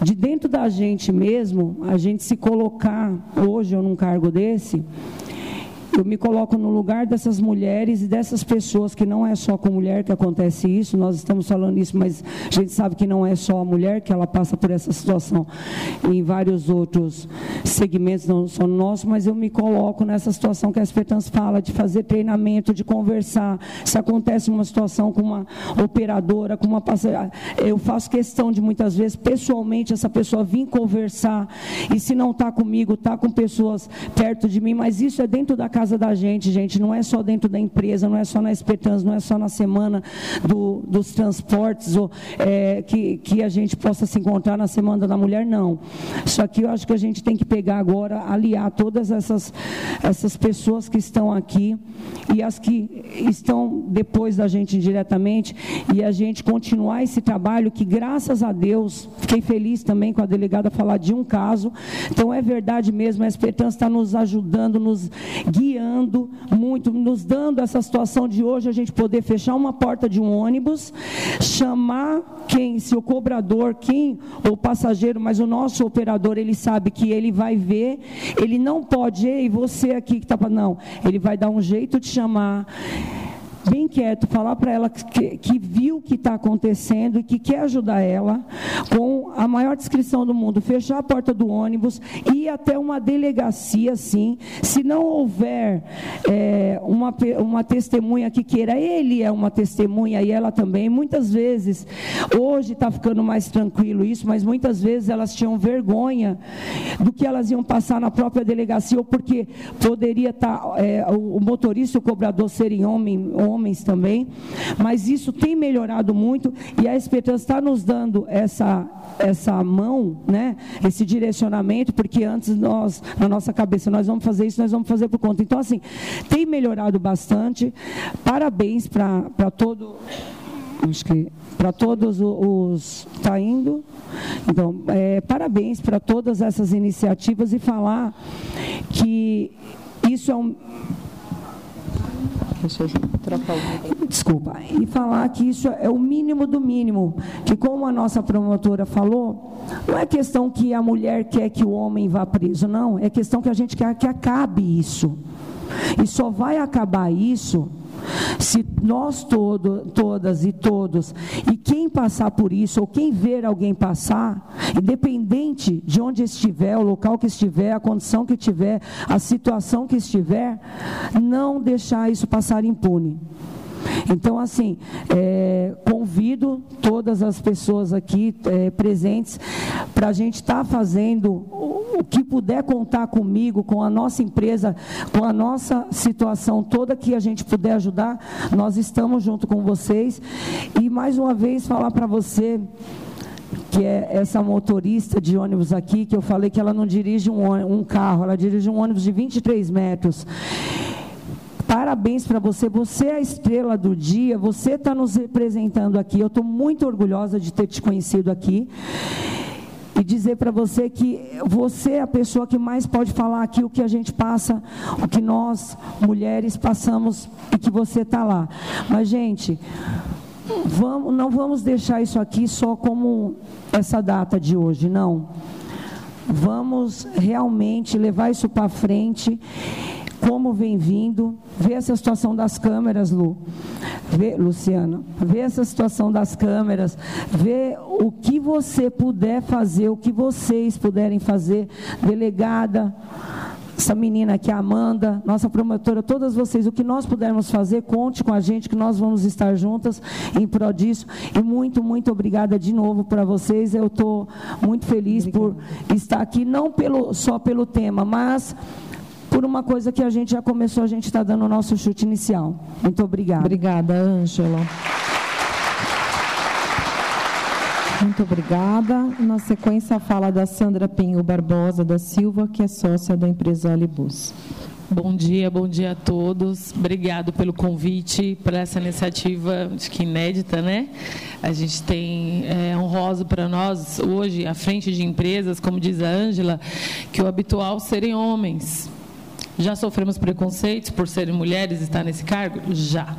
de dentro da gente mesmo, a gente se colocar hoje ou num cargo desse, eu me coloco no lugar dessas mulheres e dessas pessoas, que não é só com mulher que acontece isso, nós estamos falando isso, mas a gente sabe que não é só a mulher que ela passa por essa situação em vários outros segmentos, não só nosso, mas eu me coloco nessa situação que a Espertans fala, de fazer treinamento, de conversar. Se acontece uma situação com uma operadora, com uma passageira, eu faço questão de muitas vezes, pessoalmente, essa pessoa vir conversar, e se não está comigo, está com pessoas perto de mim, mas isso é dentro da casa casa da gente, gente, não é só dentro da empresa, não é só na Espertans, não é só na semana do, dos transportes ou, é, que, que a gente possa se encontrar na Semana da Mulher, não. Isso aqui eu acho que a gente tem que pegar agora, aliar todas essas, essas pessoas que estão aqui e as que estão depois da gente indiretamente e a gente continuar esse trabalho que, graças a Deus, fiquei feliz também com a delegada falar de um caso. Então, é verdade mesmo, a Espertans está nos ajudando, nos guiando muito, nos dando essa situação de hoje a gente poder fechar uma porta de um ônibus, chamar quem, se o cobrador, quem, o passageiro, mas o nosso operador, ele sabe que ele vai ver, ele não pode, ei, você aqui que está, não, ele vai dar um jeito de chamar bem quieto, falar para ela que, que, viu o que está acontecendo e que quer ajudar ela, com a maior descrição do mundo, fechar a porta do ônibus ir até uma delegacia, sim. Se não houver é, uma, uma testemunha que queira, ele é uma testemunha e ela também. Muitas vezes, hoje está ficando mais tranquilo isso, mas muitas vezes elas tinham vergonha do que elas iam passar na própria delegacia, ou porque poderia estar tá, é, o motorista o cobrador serem homem, homens também, mas isso tem melhorado muito e a Esperança está nos dando essa, essa mão, né, esse direcionamento, porque antes nós, na nossa cabeça, nós vamos fazer isso, nós vamos fazer por conta. Então, assim, tem melhorado bastante. Parabéns para todo. Acho que para todos os. Está indo? Então, é, parabéns para todas essas iniciativas e falar que isso é um Deixa eu trocar o Desculpa. E falar que isso é o mínimo do mínimo. Que, como a nossa promotora falou, não é questão que a mulher quer que o homem vá preso, não. É questão que a gente quer que acabe isso. E só vai acabar isso se nós todo, todas e todos, e quem passar por isso, ou quem ver alguém passar, independente de onde estiver, o local que estiver, a condição que tiver, a situação que estiver, não deixar isso passar impune. Então, assim, é, convido todas as pessoas aqui é, presentes para a gente estar tá fazendo o, que puder contar comigo, com a nossa empresa, com a nossa situação toda que a gente puder ajudar, nós estamos junto com vocês. E mais uma vez falar para você que é essa motorista de ônibus aqui, que eu falei que ela não dirige um, um carro, ela dirige um ônibus de 23 metros. Parabéns para você, você é a estrela do dia, você está nos representando aqui. Eu estou muito orgulhosa de ter te conhecido aqui e dizer para você que você é a pessoa que mais pode falar aqui o que a gente passa, o que nós, mulheres, passamos e que você está lá. Mas, gente, vamos, não vamos deixar isso aqui só como essa data de hoje, não. Vamos realmente levar isso para frente como vem vindo, vê essa situação das câmeras, Lu, vê, Luciana, vê essa situação das câmeras, vê o que você puder fazer, o que vocês puderem fazer, delegada, essa menina aqui, a Amanda, nossa promotora, todas vocês, o que nós pudermos fazer, conte com a gente, que nós vamos estar juntas em prol disso. E muito, muito obrigada de novo para vocês. Eu estou muito feliz Obrigada. por estar aqui, não pelo, só pelo tema, mas por uma coisa que a gente já começou, a gente está dando o nosso chute inicial. Muito obrigada. Obrigada, Ângela. Muito obrigada. Na sequência, a fala da Sandra Pinho Barbosa da Silva, que é sócia da empresa Alibus. Bom dia, bom dia a todos. Obrigado pelo convite, por essa iniciativa, acho que inédita, né? A gente tem é, honroso para nós hoje, à frente de empresas, como diz a Ângela, que o habitual serem homens. Já sofremos preconceitos por serem mulheres e estar nesse cargo? Já.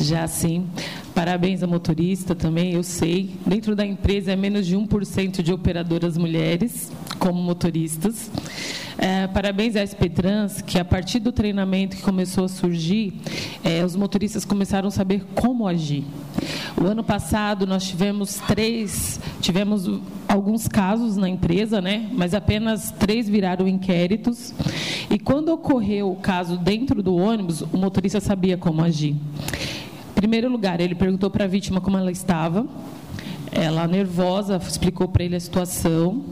Já sim. Parabéns à motorista também, eu sei. Dentro da empresa é menos de 1% de operadoras mulheres como motoristas. É, parabéns à SP Trans, que a partir do treinamento que começou a surgir, é, os motoristas começaram a saber como agir. O ano passado nós tivemos três, tivemos alguns casos na empresa, né? Mas apenas três viraram inquéritos. E quando ocorreu o caso dentro do ônibus, o motorista sabia como agir. Primeiro lugar, ele perguntou para a vítima como ela estava. Ela, nervosa, explicou para ele a situação.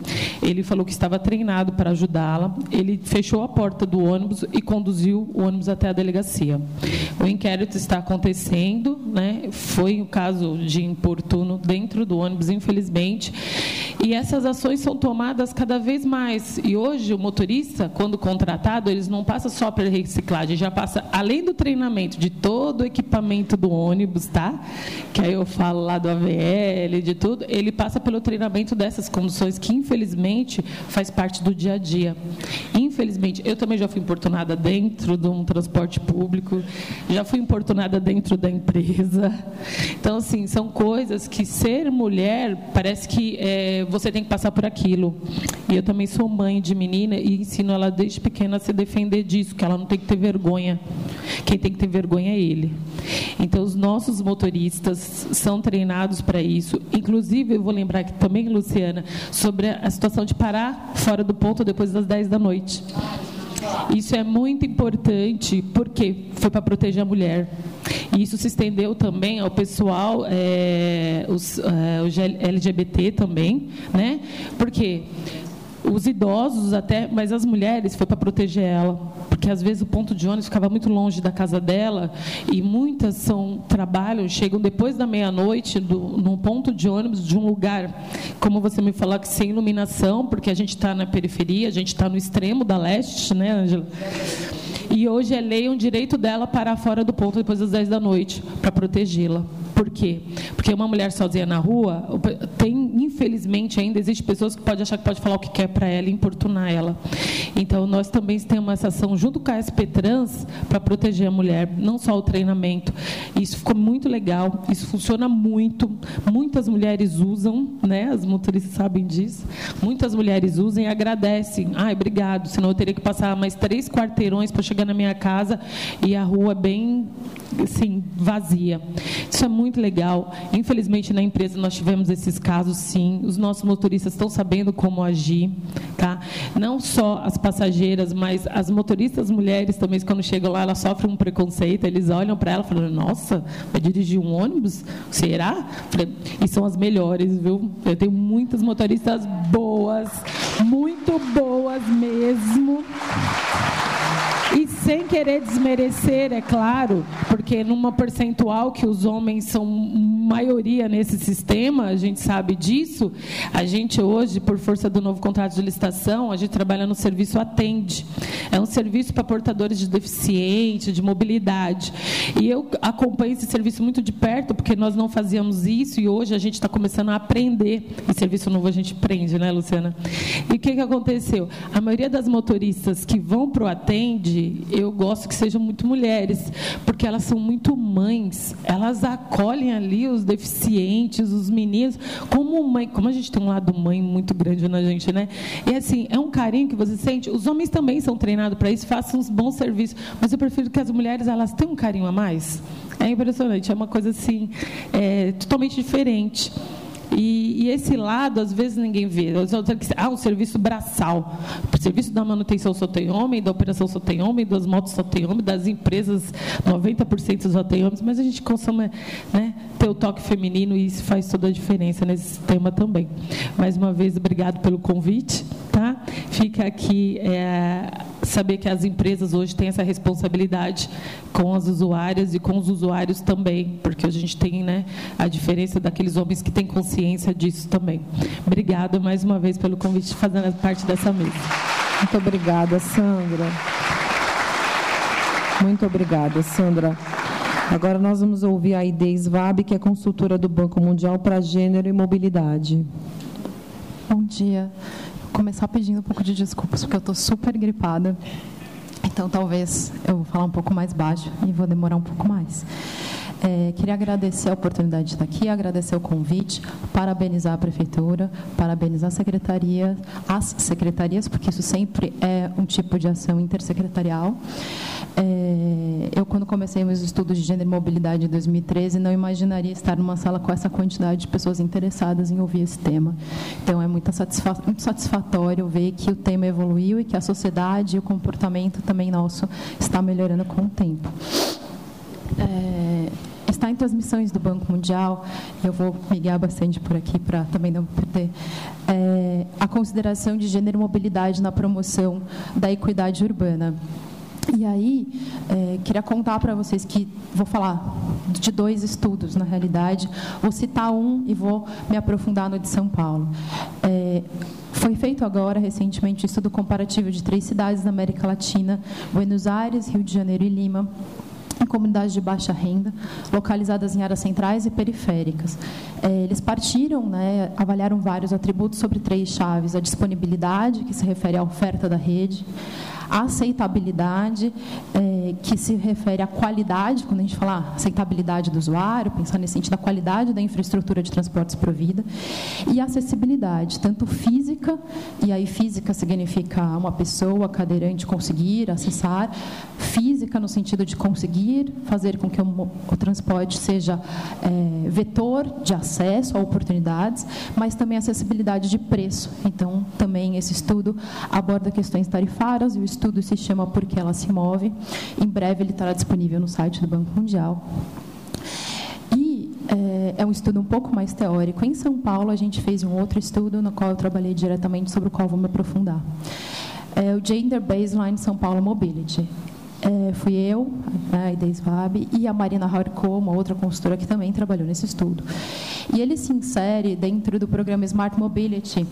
Ele falou que estava treinado para ajudá-la. Ele fechou a porta do ônibus e conduziu o ônibus até a delegacia. O inquérito está acontecendo, né? Foi um caso de importuno dentro do ônibus, infelizmente. E essas ações são tomadas cada vez mais. E hoje o motorista, quando contratado, eles não passa só pela reciclagem, já passa além do treinamento de todo o equipamento do ônibus, tá? Que aí eu falo lá do AVL, de tudo, ele passa pelo treinamento dessas condições que infelizmente faz parte do dia a dia. Infelizmente, eu também já fui importunada dentro de um transporte público, já fui importunada dentro da empresa. Então, assim, são coisas que ser mulher parece que é, você tem que passar por aquilo. E eu também sou mãe de menina e ensino ela desde pequena a se defender disso, que ela não tem que ter vergonha. Quem tem que ter vergonha é ele. Então, os nossos motoristas são treinados para isso. Inclusive, eu vou lembrar aqui também, Luciana, sobre a situação de parar fora do ponto depois das 10 da noite. Isso é muito importante, porque foi para proteger a mulher. E isso se estendeu também ao pessoal, é, os, é, os LGBT também, né? Porque os idosos até, mas as mulheres foi para proteger ela, porque às vezes o ponto de ônibus ficava muito longe da casa dela e muitas são trabalham, chegam depois da meia-noite num ponto de ônibus de um lugar, como você me falou que sem iluminação, porque a gente está na periferia, a gente está no extremo da leste, né, Angela? E hoje é lei um direito dela parar fora do ponto depois das 10 da noite para protegê-la. Por quê? Porque uma mulher sozinha na rua, tem, infelizmente, ainda existe pessoas que podem achar que pode falar o que quer para ela e importunar ela. Então, nós também temos essa ação junto com a SP Trans para proteger a mulher, não só o treinamento. Isso ficou muito legal, isso funciona muito. Muitas mulheres usam, né? As motoristas sabem disso. Muitas mulheres usam e agradecem. Ai, obrigado, senão eu teria que passar mais três quarteirões para chegar na minha casa e a rua é bem assim, vazia. Isso é muito legal. Infelizmente, na empresa nós tivemos esses casos, sim. Os nossos motoristas estão sabendo como agir, tá? Não só as passageiras, mas as motoristas mulheres também, quando chegam lá, elas sofrem um preconceito. Eles olham para ela falam: Nossa, vai dirigir um ônibus? Será? E são as melhores, viu? Eu tenho muitas motoristas boas, muito boas mesmo. E sem querer desmerecer, é claro, porque numa percentual que os homens são maioria nesse sistema, a gente sabe disso. A gente hoje, por força do novo contrato de licitação, a gente trabalha no serviço Atende. É um serviço para portadores de deficiente, de mobilidade. E eu acompanho esse serviço muito de perto, porque nós não fazíamos isso e hoje a gente está começando a aprender. E serviço novo a gente aprende, né, Luciana? E o que, que aconteceu? A maioria das motoristas que vão para o Atende, eu gosto que sejam muito mulheres, porque elas são muito mães, elas acolhem ali os deficientes, os meninos, como mãe, como a gente tem um lado mãe muito grande na gente, né? E assim, é um carinho que você sente. Os homens também são treinados para isso, façam uns bons serviços, mas eu prefiro que as mulheres elas tenham um carinho a mais. É impressionante, é uma coisa assim, é, totalmente diferente. E, e, esse lado, às vezes, ninguém vê. Ah, um serviço braçal. O serviço da manutenção só tem homem, da operação só tem homem, das motos só tem homem, das empresas, 90% só tem homens, mas a gente consome né, ter o toque feminino e isso faz toda a diferença nesse tema também. Mais uma vez, obrigado pelo convite. Tá? Fica aqui é, saber que as empresas hoje têm essa responsabilidade com as usuárias e com os usuários também, porque a gente tem né, a diferença daqueles homens que têm consciência disso também. Obrigada mais uma vez pelo convite de fazer parte dessa mesa. Muito obrigada, Sandra. Muito obrigada, Sandra. Agora nós vamos ouvir a Ideis Vab, que é consultora do Banco Mundial para Gênero e Mobilidade. Bom dia começar pedindo um pouco de desculpas, porque eu estou super gripada. Então, talvez eu vou falar um pouco mais baixo e vou demorar um pouco mais. É, queria agradecer a oportunidade de estar aqui, agradecer o convite, parabenizar a prefeitura, parabenizar a secretaria, as secretarias, porque isso sempre é um tipo de ação intersecretarial. É, eu, quando comecei meus estudos de gênero e mobilidade em 2013, não imaginaria estar numa sala com essa quantidade de pessoas interessadas em ouvir esse tema. Então, é muito, satisfa muito satisfatório ver que o tema evoluiu e que a sociedade e o comportamento também nosso está melhorando com o tempo. É, está em transmissões do Banco Mundial, eu vou me guiar bastante por aqui para também não perder, é, a consideração de gênero e mobilidade na promoção da equidade urbana. E aí, é, queria contar para vocês que vou falar de dois estudos, na realidade. Vou citar um e vou me aprofundar no de São Paulo. É, foi feito agora, recentemente, um estudo comparativo de três cidades da América Latina: Buenos Aires, Rio de Janeiro e Lima em comunidades de baixa renda, localizadas em áreas centrais e periféricas. É, eles partiram, né, avaliaram vários atributos sobre três chaves: a disponibilidade, que se refere à oferta da rede, aceitabilidade, é, que se refere à qualidade, quando a gente fala aceitabilidade do usuário, pensar nesse sentido da qualidade da infraestrutura de transportes provida, e acessibilidade, tanto física, e aí física significa uma pessoa cadeirante conseguir acessar, física no sentido de conseguir fazer com que o, o transporte seja é, vetor de acesso a oportunidades, mas também acessibilidade de preço. Então, também esse estudo aborda questões tarifárias e o estudo se chama Porque Ela Se Move. Em breve ele estará disponível no site do Banco Mundial. E é, é um estudo um pouco mais teórico. Em São Paulo, a gente fez um outro estudo no qual eu trabalhei diretamente, sobre o qual vou me aprofundar. É o Gender Baseline São Paulo Mobility. É, fui eu, a Ideis Vab, e a Marina Harco, uma outra consultora que também trabalhou nesse estudo. E ele se insere dentro do programa Smart Mobility,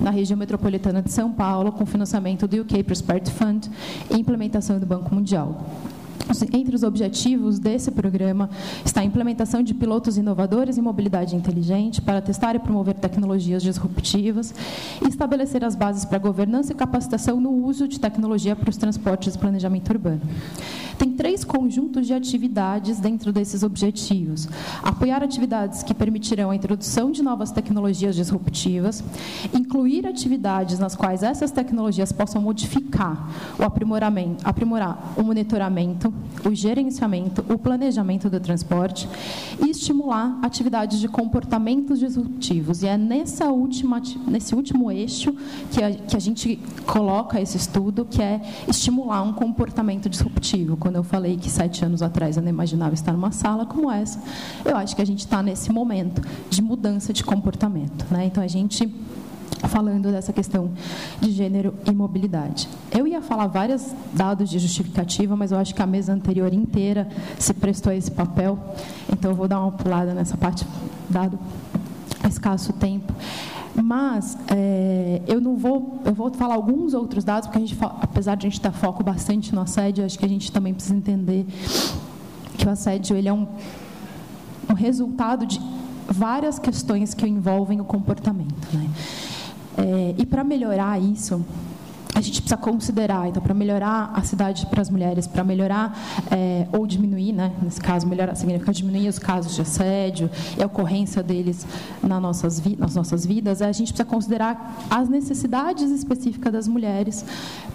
na região metropolitana de São Paulo, com financiamento do UK Prosperity Fund e implementação do Banco Mundial. Entre os objetivos desse programa está a implementação de pilotos inovadores em mobilidade inteligente para testar e promover tecnologias disruptivas e estabelecer as bases para governança e capacitação no uso de tecnologia para os transportes e planejamento urbano. Tem três conjuntos de atividades dentro desses objetivos. Apoiar atividades que permitirão a introdução de novas tecnologias disruptivas, incluir atividades nas quais essas tecnologias possam modificar o aprimoramento, aprimorar o monitoramento, o gerenciamento, o planejamento do transporte e estimular atividades de comportamentos disruptivos. E é nessa última, nesse último eixo que a, que a gente coloca esse estudo, que é estimular um comportamento disruptivo quando eu falei que sete anos atrás eu não imaginava estar numa sala como essa, eu acho que a gente está nesse momento de mudança de comportamento. Né? Então, a gente falando dessa questão de gênero e mobilidade. Eu ia falar vários dados de justificativa, mas eu acho que a mesa anterior inteira se prestou a esse papel, então eu vou dar uma pulada nessa parte, dado escasso tempo. Mas é, eu não vou, eu vou falar alguns outros dados, porque a gente, apesar de a gente dar foco bastante no assédio, acho que a gente também precisa entender que o assédio ele é um, um resultado de várias questões que envolvem o comportamento. Né? É, e para melhorar isso, a gente precisa considerar, então, para melhorar a cidade para as mulheres, para melhorar é, ou diminuir, né, nesse caso, melhorar significa diminuir os casos de assédio e a ocorrência deles nas nossas, nas nossas vidas, a gente precisa considerar as necessidades específicas das mulheres,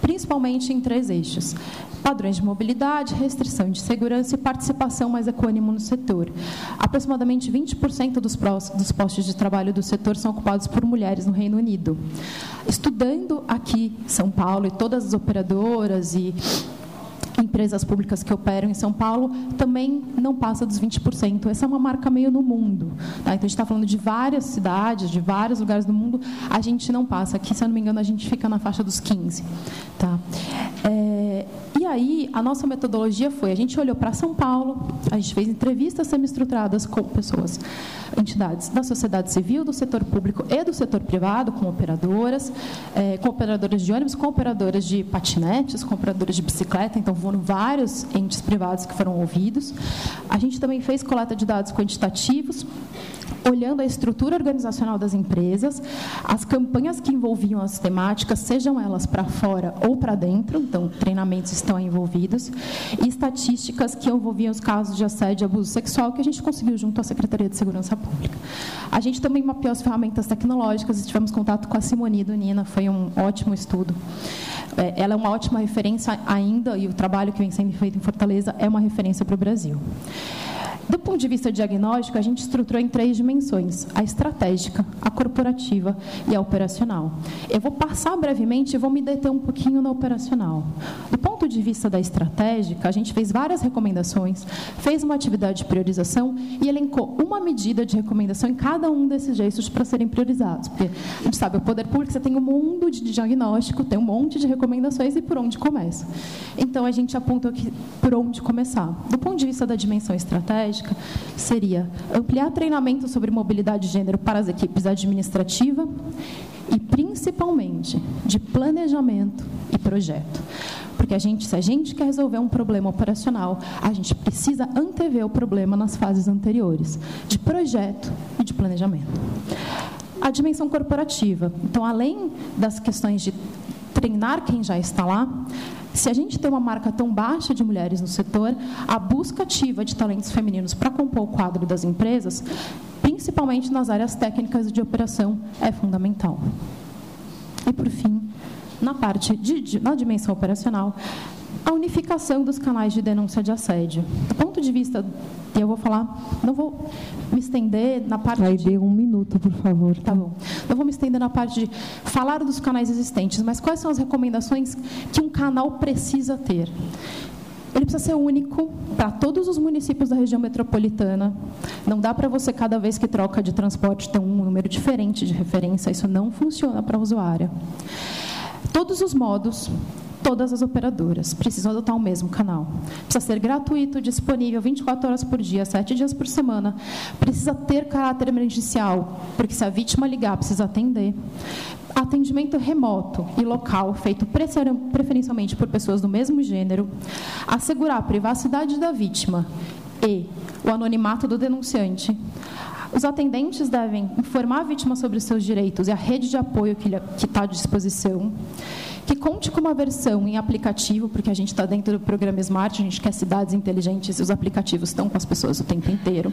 principalmente em três eixos: padrões de mobilidade, restrição de segurança e participação mais econômica no setor. Aproximadamente 20% dos, dos postos de trabalho do setor são ocupados por mulheres no Reino Unido. Estudando aqui São Paulo e todas as operadoras e empresas públicas que operam em São Paulo também não passa dos 20%. Essa é uma marca meio no mundo. Tá? Então, a gente está falando de várias cidades, de vários lugares do mundo, a gente não passa. Aqui, se eu não me engano, a gente fica na faixa dos 15%. Tá? E aí, a nossa metodologia foi, a gente olhou para São Paulo, a gente fez entrevistas semi-estruturadas com pessoas, entidades da sociedade civil, do setor público e do setor privado, com operadoras, é, com operadoras de ônibus, com operadoras de patinetes, com operadoras de bicicleta, então foram vários entes privados que foram ouvidos. A gente também fez coleta de dados quantitativos, olhando a estrutura organizacional das empresas, as campanhas que envolviam as temáticas, sejam elas para fora ou para dentro, então treinamentos estão envolvidos, e estatísticas que envolviam os casos de assédio e abuso sexual que a gente conseguiu junto à Secretaria de Segurança Pública. A gente também mapeou as ferramentas tecnológicas e tivemos contato com a Simone Nina, foi um ótimo estudo. É, ela é uma ótima referência ainda, e o trabalho que vem sendo feito em Fortaleza é uma referência para o Brasil. Do ponto de vista diagnóstico, a gente estruturou em três dimensões: a estratégica, a corporativa e a operacional. Eu vou passar brevemente e vou me deter um pouquinho na operacional. Do ponto de vista da estratégica, a gente fez várias recomendações, fez uma atividade de priorização e elencou uma medida de recomendação em cada um desses eixos para serem priorizados. Porque a gente sabe, o poder público você tem um mundo de diagnóstico, tem um monte de recomendações e por onde começa. Então a gente aponta aqui por onde começar. Do ponto de vista da dimensão estratégica, seria ampliar treinamento sobre mobilidade de gênero para as equipes administrativa e principalmente de planejamento e projeto. Porque a gente, se a gente quer resolver um problema operacional, a gente precisa antever o problema nas fases anteriores, de projeto e de planejamento. A dimensão corporativa. Então, além das questões de treinar quem já está lá, se a gente tem uma marca tão baixa de mulheres no setor, a busca ativa de talentos femininos para compor o quadro das empresas, principalmente nas áreas técnicas de operação, é fundamental. E, por fim, na parte de, na dimensão operacional, a unificação dos canais de denúncia de assédio. Do ponto de vista, e eu vou falar, não vou me estender na parte Vai de... de um minuto, por favor. Tá bom. Não vou me estender na parte de falar dos canais existentes, mas quais são as recomendações que um canal precisa ter? Ele precisa ser único para todos os municípios da região metropolitana. Não dá para você, cada vez que troca de transporte, ter um número diferente de referência. Isso não funciona para a usuária. Todos os modos, todas as operadoras precisam adotar o mesmo canal. Precisa ser gratuito, disponível 24 horas por dia, 7 dias por semana. Precisa ter caráter emergencial, porque se a vítima ligar, precisa atender. Atendimento remoto e local, feito preferencialmente por pessoas do mesmo gênero. Assegurar a privacidade da vítima e o anonimato do denunciante. Os atendentes devem informar a vítima sobre os seus direitos e a rede de apoio que está à disposição. Que conte com uma versão em aplicativo, porque a gente está dentro do programa Smart, a gente quer cidades inteligentes e os aplicativos estão com as pessoas o tempo inteiro.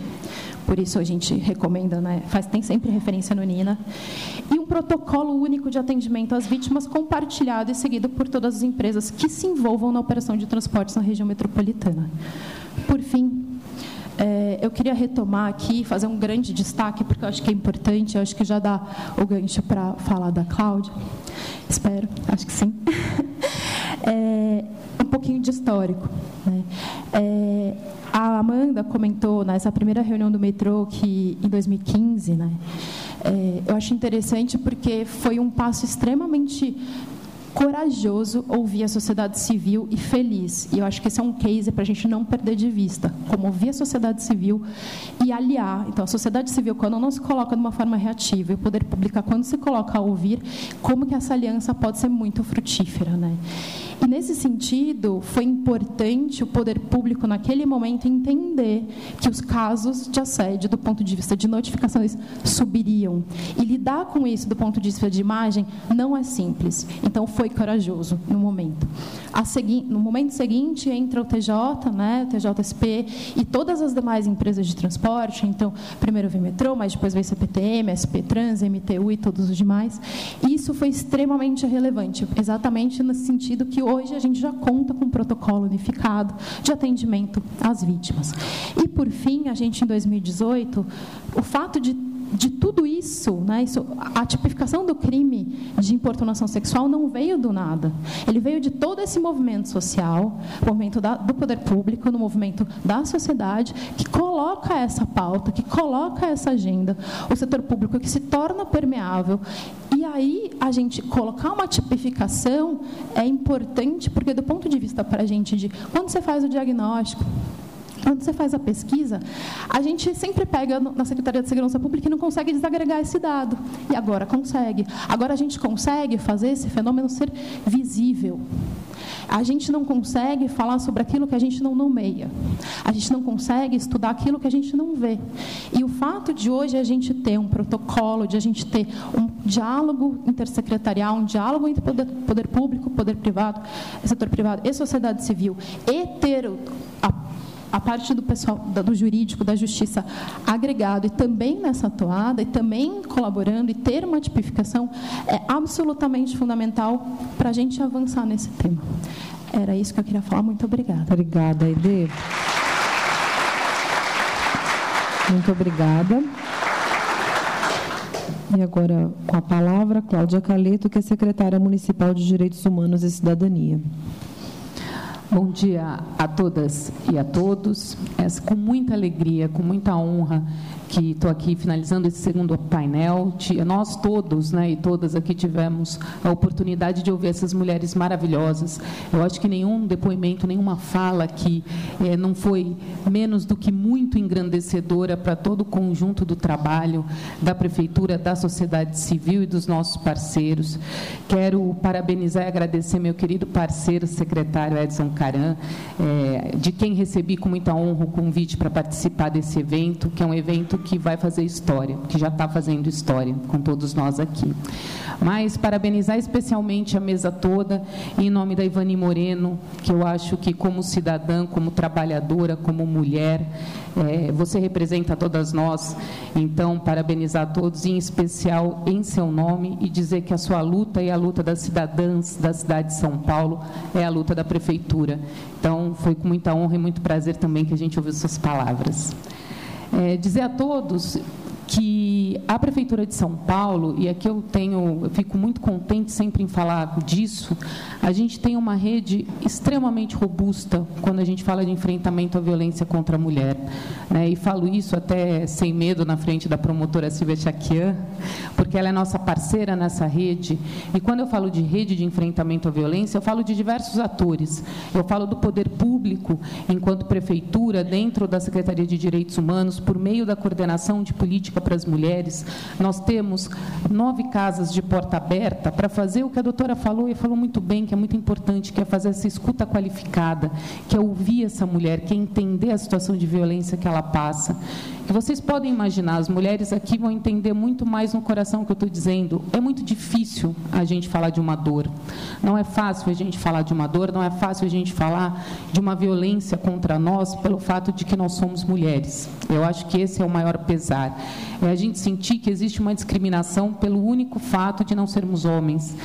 Por isso a gente recomenda, né? Faz, tem sempre referência no Nina. E um protocolo único de atendimento às vítimas compartilhado e seguido por todas as empresas que se envolvam na operação de transportes na região metropolitana. Por fim, é, eu queria retomar aqui, fazer um grande destaque, porque eu acho que é importante, eu acho que já dá o gancho para falar da Cláudia. Espero, acho que sim. É, um pouquinho de histórico. Né? É, a Amanda comentou nessa primeira reunião do metrô que em 2015, né? É, eu acho interessante porque foi um passo extremamente corajoso ouvir a sociedade civil e feliz. E eu acho que esse é um case para a gente não perder de vista. Como ouvir a sociedade civil e aliar. Então, a sociedade civil, quando não se coloca de uma forma reativa, e o poder público, quando se coloca a ouvir, como que essa aliança pode ser muito frutífera. Né? E, nesse sentido, foi importante o poder público, naquele momento, entender que os casos de assédio, do ponto de vista de notificações, subiriam. E lidar com isso, do ponto de vista de imagem, não é simples. Então, foi corajoso no momento. Segui no momento seguinte, entra o TJ, né, o TJSP e todas as demais empresas de transporte. Então, primeiro veio metrô, mas depois veio CPTM, SP Trans, MTU e todos os demais. Isso foi extremamente relevante, exatamente no sentido que hoje a gente já conta com um protocolo unificado de atendimento às vítimas. E, por fim, a gente, em 2018, o fato de de tudo isso, né, isso, a tipificação do crime de importunação sexual não veio do nada. Ele veio de todo esse movimento social, movimento da, do poder público, no movimento da sociedade, que coloca essa pauta, que coloca essa agenda, o setor público que se torna permeável. E aí, a gente colocar uma tipificação é importante, porque do ponto de vista para a gente de quando você faz o diagnóstico, quando você faz a pesquisa, a gente sempre pega na Secretaria de Segurança Pública e não consegue desagregar esse dado. E agora consegue. Agora a gente consegue fazer esse fenômeno ser visível. A gente não consegue falar sobre aquilo que a gente não nomeia. A gente não consegue estudar aquilo que a gente não vê. E o fato de hoje a gente ter um protocolo, de a gente ter um diálogo intersecretarial, um diálogo entre poder, poder público, poder privado, setor privado e sociedade civil, e ter a a parte do pessoal do jurídico, da justiça agregado e também nessa toada, e também colaborando e ter uma tipificação é absolutamente fundamental para a gente avançar nesse tema. Era isso que eu queria falar. Muito obrigada. Obrigada, Aide. Muito obrigada. E agora, com a palavra, Cláudia Caleto, que é secretária municipal de Direitos Humanos e Cidadania. Bom dia a todas e a todos. É com muita alegria, com muita honra, que estou aqui finalizando esse segundo painel. Nós todos né, e todas aqui tivemos a oportunidade de ouvir essas mulheres maravilhosas. Eu acho que nenhum depoimento, nenhuma fala aqui é, não foi menos do que muito engrandecedora para todo o conjunto do trabalho da Prefeitura, da sociedade civil e dos nossos parceiros. Quero parabenizar e agradecer meu querido parceiro, secretário Edson Caran, é, de quem recebi com muita honra o convite para participar desse evento, que é um evento que vai fazer história, que já está fazendo história com todos nós aqui. Mas parabenizar especialmente a mesa toda, em nome da Ivani Moreno, que eu acho que como cidadã, como trabalhadora, como mulher, é, você representa todas nós. Então, parabenizar a todos, em especial em seu nome, e dizer que a sua luta e a luta das cidadãs da cidade de São Paulo é a luta da prefeitura. Então, foi com muita honra e muito prazer também que a gente ouviu suas palavras. É, dizer a todos que a prefeitura de São Paulo e aqui eu tenho, eu fico muito contente sempre em falar disso. A gente tem uma rede extremamente robusta quando a gente fala de enfrentamento à violência contra a mulher, né? E falo isso até sem medo na frente da promotora Silvia Chaquian, porque ela é nossa parceira nessa rede. E quando eu falo de rede de enfrentamento à violência, eu falo de diversos atores. Eu falo do poder público, enquanto prefeitura, dentro da Secretaria de Direitos Humanos, por meio da coordenação de política para as mulheres. Nós temos nove casas de porta aberta para fazer o que a doutora falou e falou muito bem, que é muito importante, que é fazer essa escuta qualificada, que é ouvir essa mulher, que é entender a situação de violência que ela passa. Vocês podem imaginar, as mulheres aqui vão entender muito mais no coração que eu estou dizendo. É muito difícil a gente falar de uma dor. Não é fácil a gente falar de uma dor, não é fácil a gente falar de uma violência contra nós pelo fato de que nós somos mulheres. Eu acho que esse é o maior pesar é a gente sentir que existe uma discriminação pelo único fato de não sermos homens.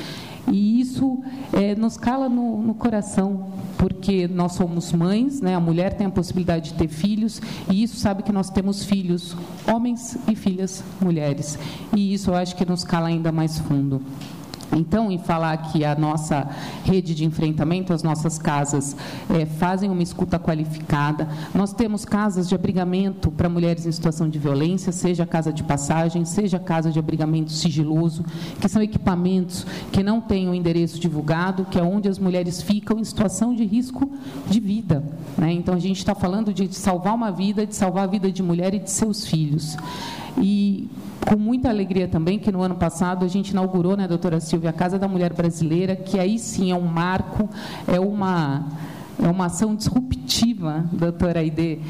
E isso é, nos cala no, no, coração, porque nós somos mães, né? a mulher tem a possibilidade de ter filhos, e isso sabe que nós temos filhos, homens e filhas mulheres. E isso eu acho que nos cala ainda mais fundo. Então, em falar que a nossa rede de enfrentamento, as nossas casas é, fazem uma escuta qualificada, nós temos casas de abrigamento para mulheres em situação de violência, seja casa de passagem, seja casa de abrigamento sigiloso, que são equipamentos que não têm o um endereço divulgado, que é onde as mulheres ficam em situação de risco de vida. Né? Então, a gente está falando de salvar uma vida, de salvar a vida de mulher e de seus filhos. E com muita alegria também que no ano passado a gente inaugurou, né, doutora Silvia, a Casa da Mulher Brasileira, que aí sim é um marco, é uma é uma ação disruptiva, doutora Aide,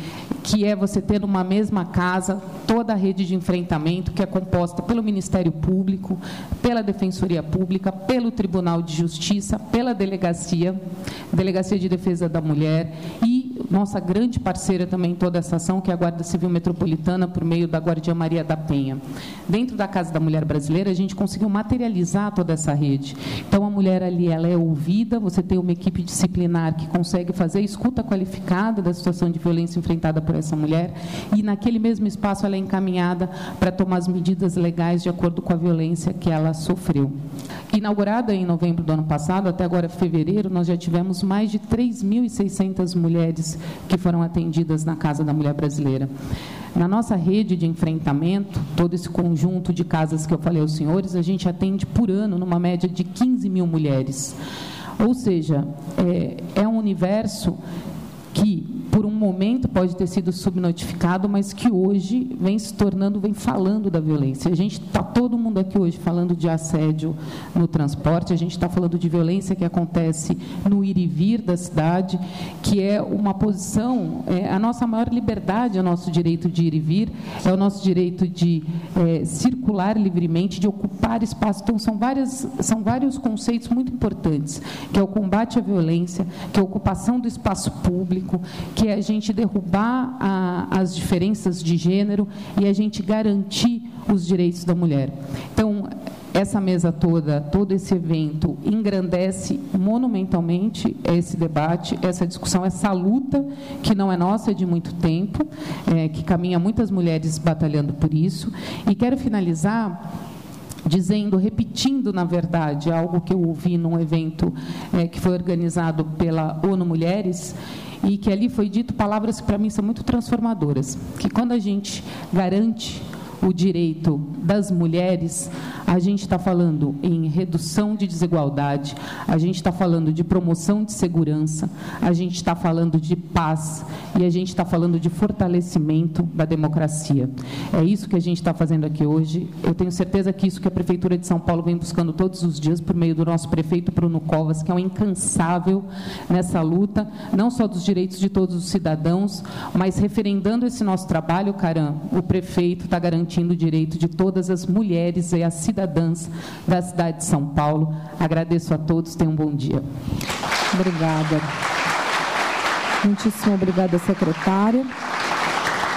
que é você ter numa mesma casa toda a rede de enfrentamento, que é composta pelo Ministério Público, pela Defensoria Pública, pelo Tribunal de Justiça, pela Delegacia, Delegacia de Defesa da Mulher e nossa grande parceira também em toda essa ação, que é a Guarda Civil Metropolitana, por meio da Guardia Maria da Penha. Dentro da Casa da Mulher Brasileira, a gente conseguiu materializar toda essa rede. Então, a mulher ali, ela é ouvida, você tem uma equipe disciplinar que consegue fazer escuta qualificada da situação de violência enfrentada por essa mulher, e naquele mesmo espaço ela é encaminhada para tomar as medidas legais de acordo com a violência que ela sofreu. Inaugurada em novembro do ano passado, até agora fevereiro, nós já tivemos mais de 3.600 mulheres que foram atendidas na Casa da Mulher Brasileira. Na nossa rede de enfrentamento, todo esse conjunto de casas que eu falei aos senhores, a gente atende por ano, numa média de 15 mil mulheres. Ou seja, é, é um universo que por um momento pode ter sido subnotificado, mas que hoje vem se tornando, vem falando da violência. A gente está todo mundo aqui hoje falando de assédio no transporte, a gente está falando de violência que acontece no ir e vir da cidade, que é uma posição, é, a nossa maior liberdade é o nosso direito de ir e vir, é o nosso direito de é, circular livremente, de ocupar espaço. Então, são, várias, são vários conceitos muito importantes, que é o combate à violência, que é a ocupação do espaço público, que que é a gente derrubar a, as diferenças de gênero e a gente garantir os direitos da mulher. Então, essa mesa toda, todo esse evento, engrandece monumentalmente esse debate, essa discussão, essa luta, que não é nossa, é de muito tempo, é, que caminha muitas mulheres batalhando por isso. E quero finalizar dizendo, repetindo, na verdade, algo que eu ouvi num evento é, que foi organizado pela ONU Mulheres, e que ali foi dito palavras que para mim são muito transformadoras, que quando a gente garante o direito das mulheres, a gente está falando em redução de desigualdade, a gente está falando de promoção de segurança, a gente está falando de paz e a gente está falando de fortalecimento da democracia. É isso que a gente está fazendo aqui hoje. Eu tenho certeza que isso que a Prefeitura de São Paulo vem buscando todos os dias por meio do nosso prefeito Bruno Covas, que é um incansável nessa luta, não só dos direitos de todos os cidadãos, mas referendando esse nosso trabalho, Caram, o prefeito está garantindo o direito de todas as mulheres e as cidadãs da cidade de São Paulo. Agradeço a todos, tenham um bom dia. Obrigada. Muitíssimo obrigada, secretária.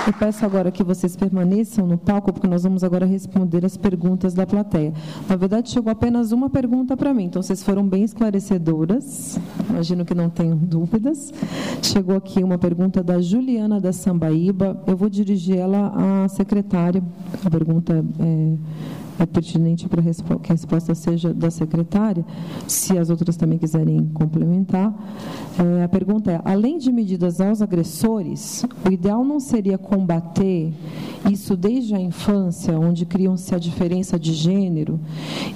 Eu peço agora que vocês permaneçam no palco, porque nós vamos agora responder as perguntas da plateia. Na verdade, chegou apenas uma pergunta para mim, então vocês foram bem esclarecedoras, imagino que não tenham dúvidas. Chegou aqui uma pergunta da Juliana da Sambaíba, eu vou dirigir ela à secretária. A pergunta é é pertinente para que a resposta seja da secretária, se as outras também quiserem complementar. É, a pergunta é: além de medidas aos agressores, o ideal não seria combater isso desde a infância, onde criam-se a diferença de gênero,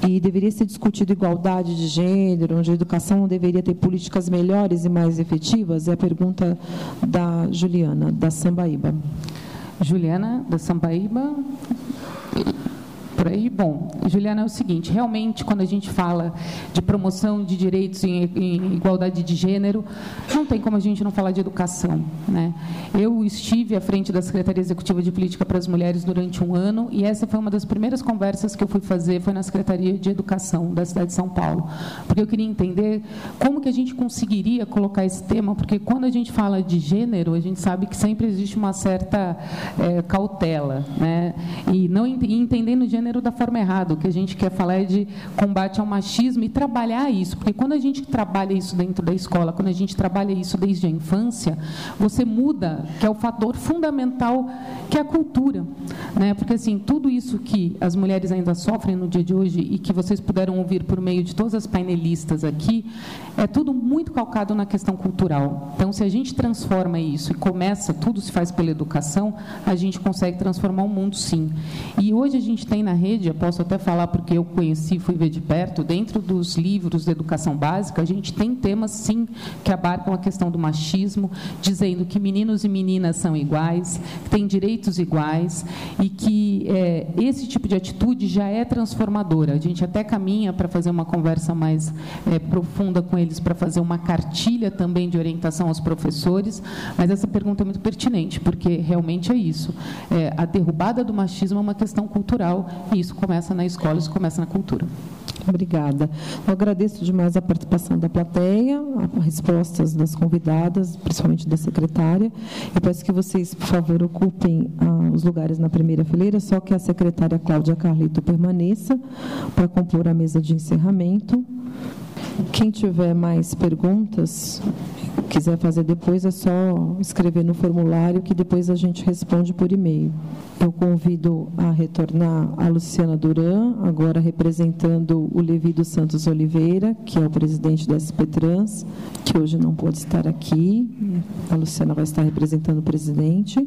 e deveria ser discutida igualdade de gênero, onde a educação deveria ter políticas melhores e mais efetivas? É a pergunta da Juliana, da Sambaíba. Juliana, da Sambaíba por aí. Bom, Juliana, é o seguinte: realmente, quando a gente fala de promoção de direitos em, em igualdade de gênero, não tem como a gente não falar de educação. Né? Eu estive à frente da Secretaria Executiva de Política para as Mulheres durante um ano e essa foi uma das primeiras conversas que eu fui fazer, foi na Secretaria de Educação da cidade de São Paulo, porque eu queria entender como que a gente conseguiria colocar esse tema, porque quando a gente fala de gênero, a gente sabe que sempre existe uma certa é, cautela, né? e não entendendo gênero gênero da forma errada. O que a gente quer falar é de combate ao machismo e trabalhar isso, porque quando a gente trabalha isso dentro da escola, quando a gente trabalha isso desde a infância, você muda, que é o fator fundamental, que é a cultura, né? Porque assim, tudo isso que as mulheres ainda sofrem no dia de hoje e que vocês puderam ouvir por meio de todas as painelistas aqui, é tudo muito calcado na questão cultural. Então, se a gente transforma isso e começa, tudo se faz pela educação, a gente consegue transformar o mundo sim. E hoje a gente tem na rede, eu posso até falar porque eu conheci, fui ver de perto, dentro dos livros de educação básica, a gente tem temas, sim, que abarcam a questão do machismo, dizendo que meninos e meninas são iguais, têm direitos iguais e que é, esse tipo de atitude já é transformadora. A gente até caminha para fazer uma conversa mais é, profunda com eles, para fazer uma cartilha também de orientação aos professores, mas essa pergunta é muito pertinente, porque realmente é isso. É, a derrubada do machismo é uma questão cultural e isso começa na escola, isso começa na cultura. Obrigada. Eu agradeço demais a participação da plateia, as respostas das convidadas, principalmente da secretária. Eu peço que vocês, por favor, ocupem ah, os lugares na primeira fileira, só que a secretária Cláudia Carlito permaneça para compor a mesa de encerramento. Quem tiver mais perguntas, quiser fazer depois, é só escrever no formulário que depois a gente responde por e-mail. Eu convido a retornar a Luciana Duran, agora representando o Levi dos Santos Oliveira, que é o presidente da SP Trans, que hoje não pode estar aqui. A Luciana vai estar representando o presidente.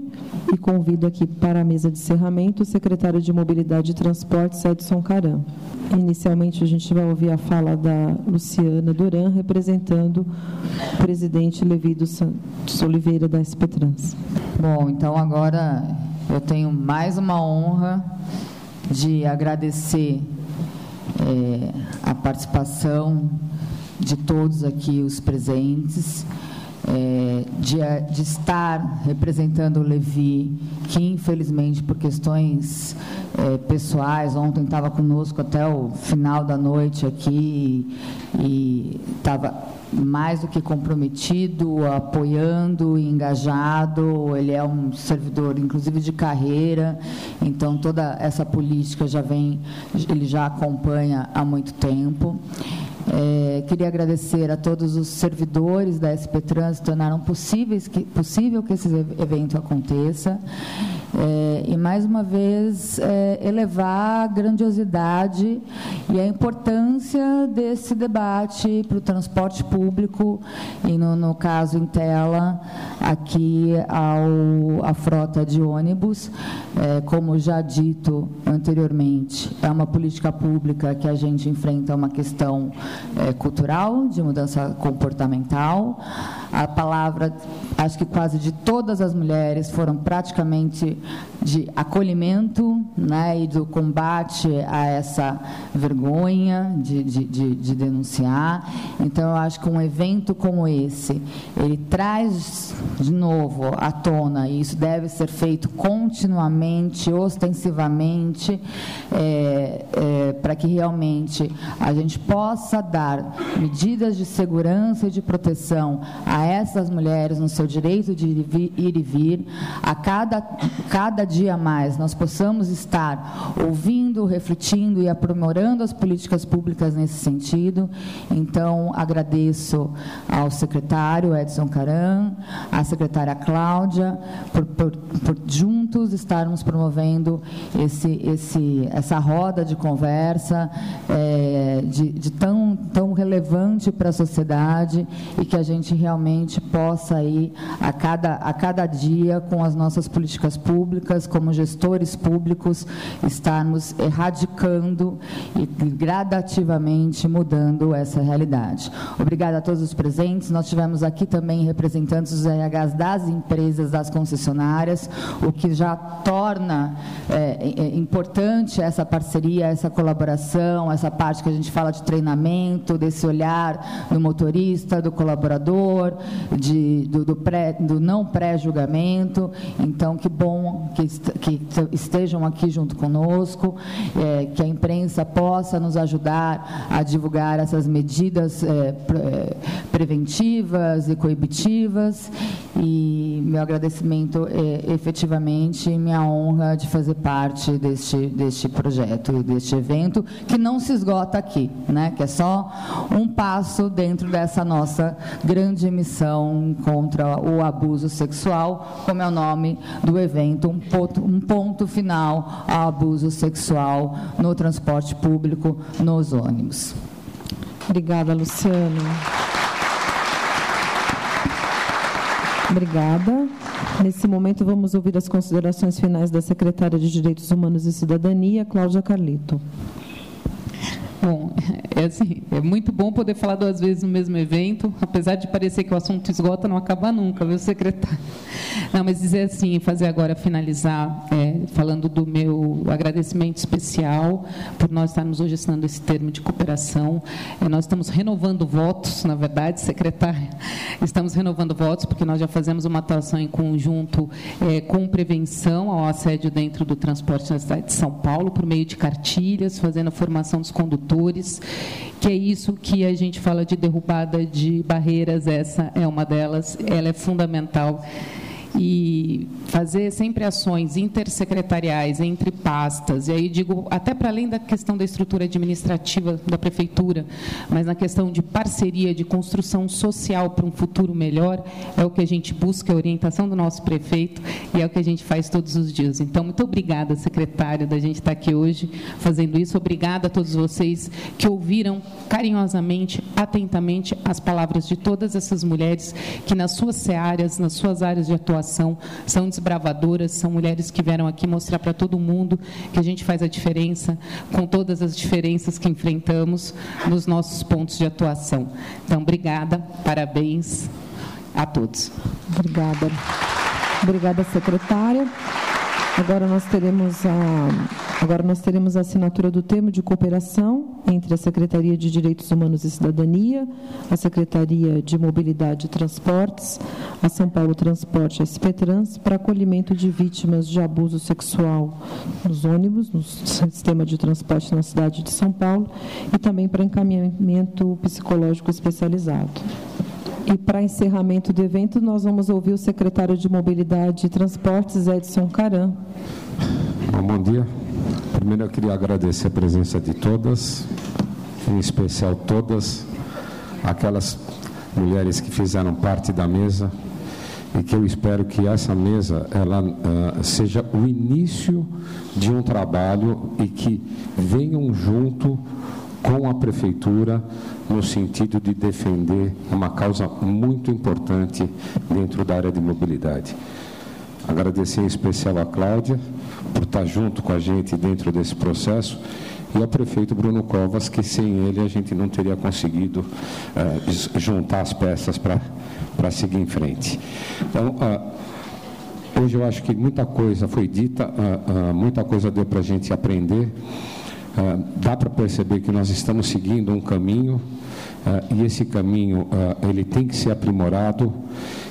E convido aqui para a mesa de encerramento o secretário de Mobilidade e Transportes, Edson Caram. Inicialmente, a gente vai ouvir a fala da Luciana Duran, representando o presidente Levi dos Oliveira, da SP Trans. Bom, então agora eu tenho mais uma honra de agradecer é, a participação de todos aqui os presentes, é, de, de, estar representando o Levi, que infelizmente por questões é, pessoais, ontem estava conosco até o final da noite aqui e estava mais do que comprometido, apoiando, engajado. Ele é um servidor, inclusive de carreira. Então toda essa política já vem, ele já acompanha há muito tempo. É, queria agradecer a todos os servidores da SP Trans tornaram possíveis que, possível que esse evento aconteça. É, e, mais uma vez, é, elevar a grandiosidade e a importância desse debate para o transporte público e, no, no, caso, em tela, aqui ao, a frota de ônibus. É, como já dito anteriormente, é uma política pública que a gente enfrenta uma questão é, cultural, de mudança comportamental. A palavra, acho que quase de todas as mulheres foram praticamente de acolhimento né, e do combate a essa vergonha de, de, de, de, denunciar. Então, eu acho que um evento como esse, ele traz de novo à tona, e isso deve ser feito continuamente, ostensivamente, é, é, para que realmente a gente possa dar medidas de segurança e de proteção a essas mulheres no seu direito de ir e vir, a cada, cada dia mais nós possamos estar ouvindo, refletindo e aprimorando as políticas públicas nesse sentido. Então, agradeço ao secretário Edson Caran, à secretária Cláudia, por, por, por juntos estarmos promovendo esse, esse, essa roda de conversa é, de, de tão, tão relevante para a sociedade e que a gente realmente possa ir a cada, a cada dia com as nossas políticas públicas como gestores públicos, estarmos erradicando e gradativamente mudando essa realidade. Obrigada a todos os presentes. Nós tivemos aqui também representantes dos RHs das empresas, das concessionárias, o que já torna é, é, importante essa parceria, essa colaboração, essa parte que a gente fala de treinamento, desse olhar do motorista, do colaborador, de, do, do, pré, do não pré-julgamento. Então, que bom que que estejam aqui junto conosco, é, que a imprensa possa nos ajudar a divulgar essas medidas é, é preventivas e coibitivas. E meu agradecimento é efetivamente minha honra de fazer parte deste, deste projeto e deste evento, que não se esgota aqui, né? que é só um passo dentro dessa nossa grande missão contra o abuso sexual, como é o nome do evento, um ponto, um ponto final ao abuso sexual no transporte público, nos ônibus. Obrigada, Luciano. Obrigada. Nesse momento, vamos ouvir as considerações finais da secretária de Direitos Humanos e Cidadania, Cláudia Carlito. Bom, é assim, é muito bom poder falar duas vezes no mesmo evento, apesar de parecer que o assunto esgota, não acaba nunca, viu, secretário? Não, mas dizer assim, fazer agora finalizar é, falando do meu agradecimento especial por nós estarmos hoje assinando esse termo de cooperação. É, nós estamos renovando votos, na verdade, secretária, estamos renovando votos porque nós já fazemos uma atuação em conjunto é, com prevenção ao assédio dentro do transporte na cidade de São Paulo, por meio de cartilhas, fazendo a formação dos condutores que é isso que a gente fala de derrubada de barreiras, essa é uma delas, ela é fundamental e fazer sempre ações intersecretariais entre pastas, e aí digo até para além da questão da estrutura administrativa da prefeitura, mas na questão de parceria, de construção social para um futuro melhor, é o que a gente busca, a orientação do nosso prefeito, e é o que a gente faz todos os dias. Então, muito obrigada, secretária, da gente estar aqui hoje fazendo isso. Obrigada a todos vocês que ouviram carinhosamente, atentamente as palavras de todas essas mulheres que nas suas áreas, nas suas áreas de atuação, são desbravadoras, são mulheres que vieram aqui mostrar para todo mundo que a gente faz a diferença com todas as diferenças que enfrentamos nos nossos pontos de atuação. Então, obrigada, parabéns a todos. Obrigada. Obrigada, secretária. Agora nós teremos a agora nós teremos a assinatura do termo de cooperação entre a Secretaria de Direitos Humanos e Cidadania, a Secretaria de Mobilidade e Transportes, a São Paulo Transporte SP Trans para acolhimento de vítimas de abuso sexual nos ônibus, no sistema de transporte na cidade de São Paulo e também para encaminhamento psicológico especializado. E para encerramento do evento, nós vamos ouvir o secretário de Mobilidade e Transportes, Edson Caram. Bom, bom dia. Primeiro eu queria agradecer a presença de todas, em especial todas aquelas mulheres que fizeram parte da mesa e que eu espero que essa mesa ela uh, seja o início de um trabalho e que venham junto com a prefeitura no sentido de defender uma causa muito importante dentro da área de mobilidade. Agradecer em especial a Cláudia por estar junto com a gente dentro desse processo e ao prefeito Bruno Covas, que sem ele a gente não teria conseguido uh, juntar as peças para seguir em frente. Então, uh, hoje eu acho que muita coisa foi dita, uh, muita coisa deu para a gente aprender. Ah, dá para perceber que nós estamos seguindo um caminho uh, e esse caminho uh, ele tem que ser aprimorado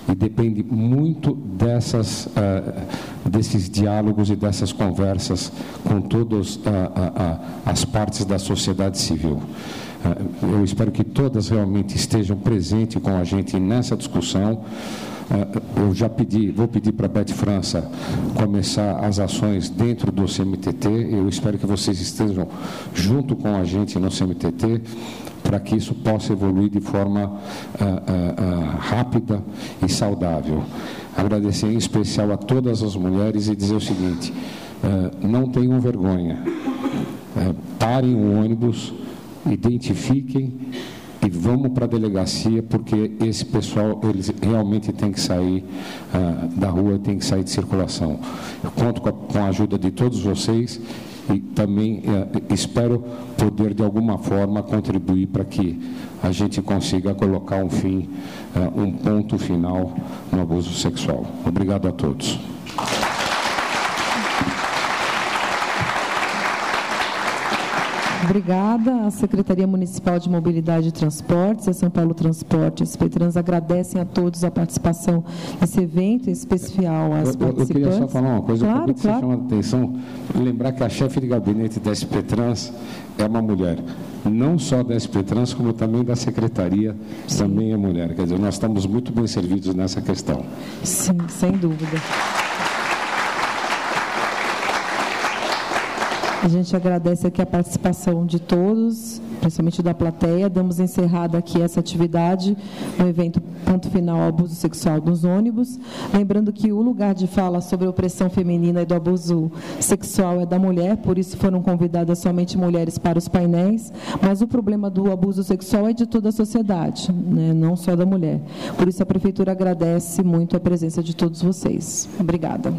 e depende muito dessas, desses diálogos e dessas conversas com todas as partes da sociedade civil. eu espero que todas realmente estejam presentes com a gente nessa discussão. É, eu já pedi, vou pedir para a Beth França começar as ações dentro do CMTT. Eu espero que vocês estejam junto com a gente no CMTT para que isso possa evoluir de forma uh, uh, rápida e saudável. Agradecer em especial a todas as mulheres e dizer o seguinte: não tenham vergonha, parem o ônibus, identifiquem e vamos para a delegacia, porque esse pessoal eles realmente tem que sair uh, da rua, tem que sair de circulação. Eu conto com a, com a ajuda de todos vocês e também uh, espero poder, de alguma forma, contribuir para que a gente consiga colocar um fim, uh, um ponto final no abuso sexual. Obrigado a todos. Obrigada. A Secretaria Municipal de Mobilidade e Transportes, a São Paulo Transporte e a SPTrans agradecem a todos a participação nesse evento, em especial às eu, participantes. Eu queria só falar uma coisa, claro, eu claro. você chama a atenção, lembrar que a chefe de gabinete da SPTrans é uma mulher, não só da SPTrans, como também da Secretaria, Sim. também é mulher. Quer dizer, nós estamos muito bem servidos nessa questão. Sim, sem dúvida. A gente agradece aqui a participação de todos, principalmente da plateia. Damos encerrada aqui essa atividade no evento Ponto Final ao Abuso Sexual dos Ônibus. Lembrando que o lugar de fala sobre a opressão feminina e do abuso sexual é da mulher, por isso foram convidadas somente mulheres para os painéis. Mas o problema do abuso sexual é de toda a sociedade, né? não só da mulher. Por isso a Prefeitura agradece muito a presença de todos vocês. Obrigada.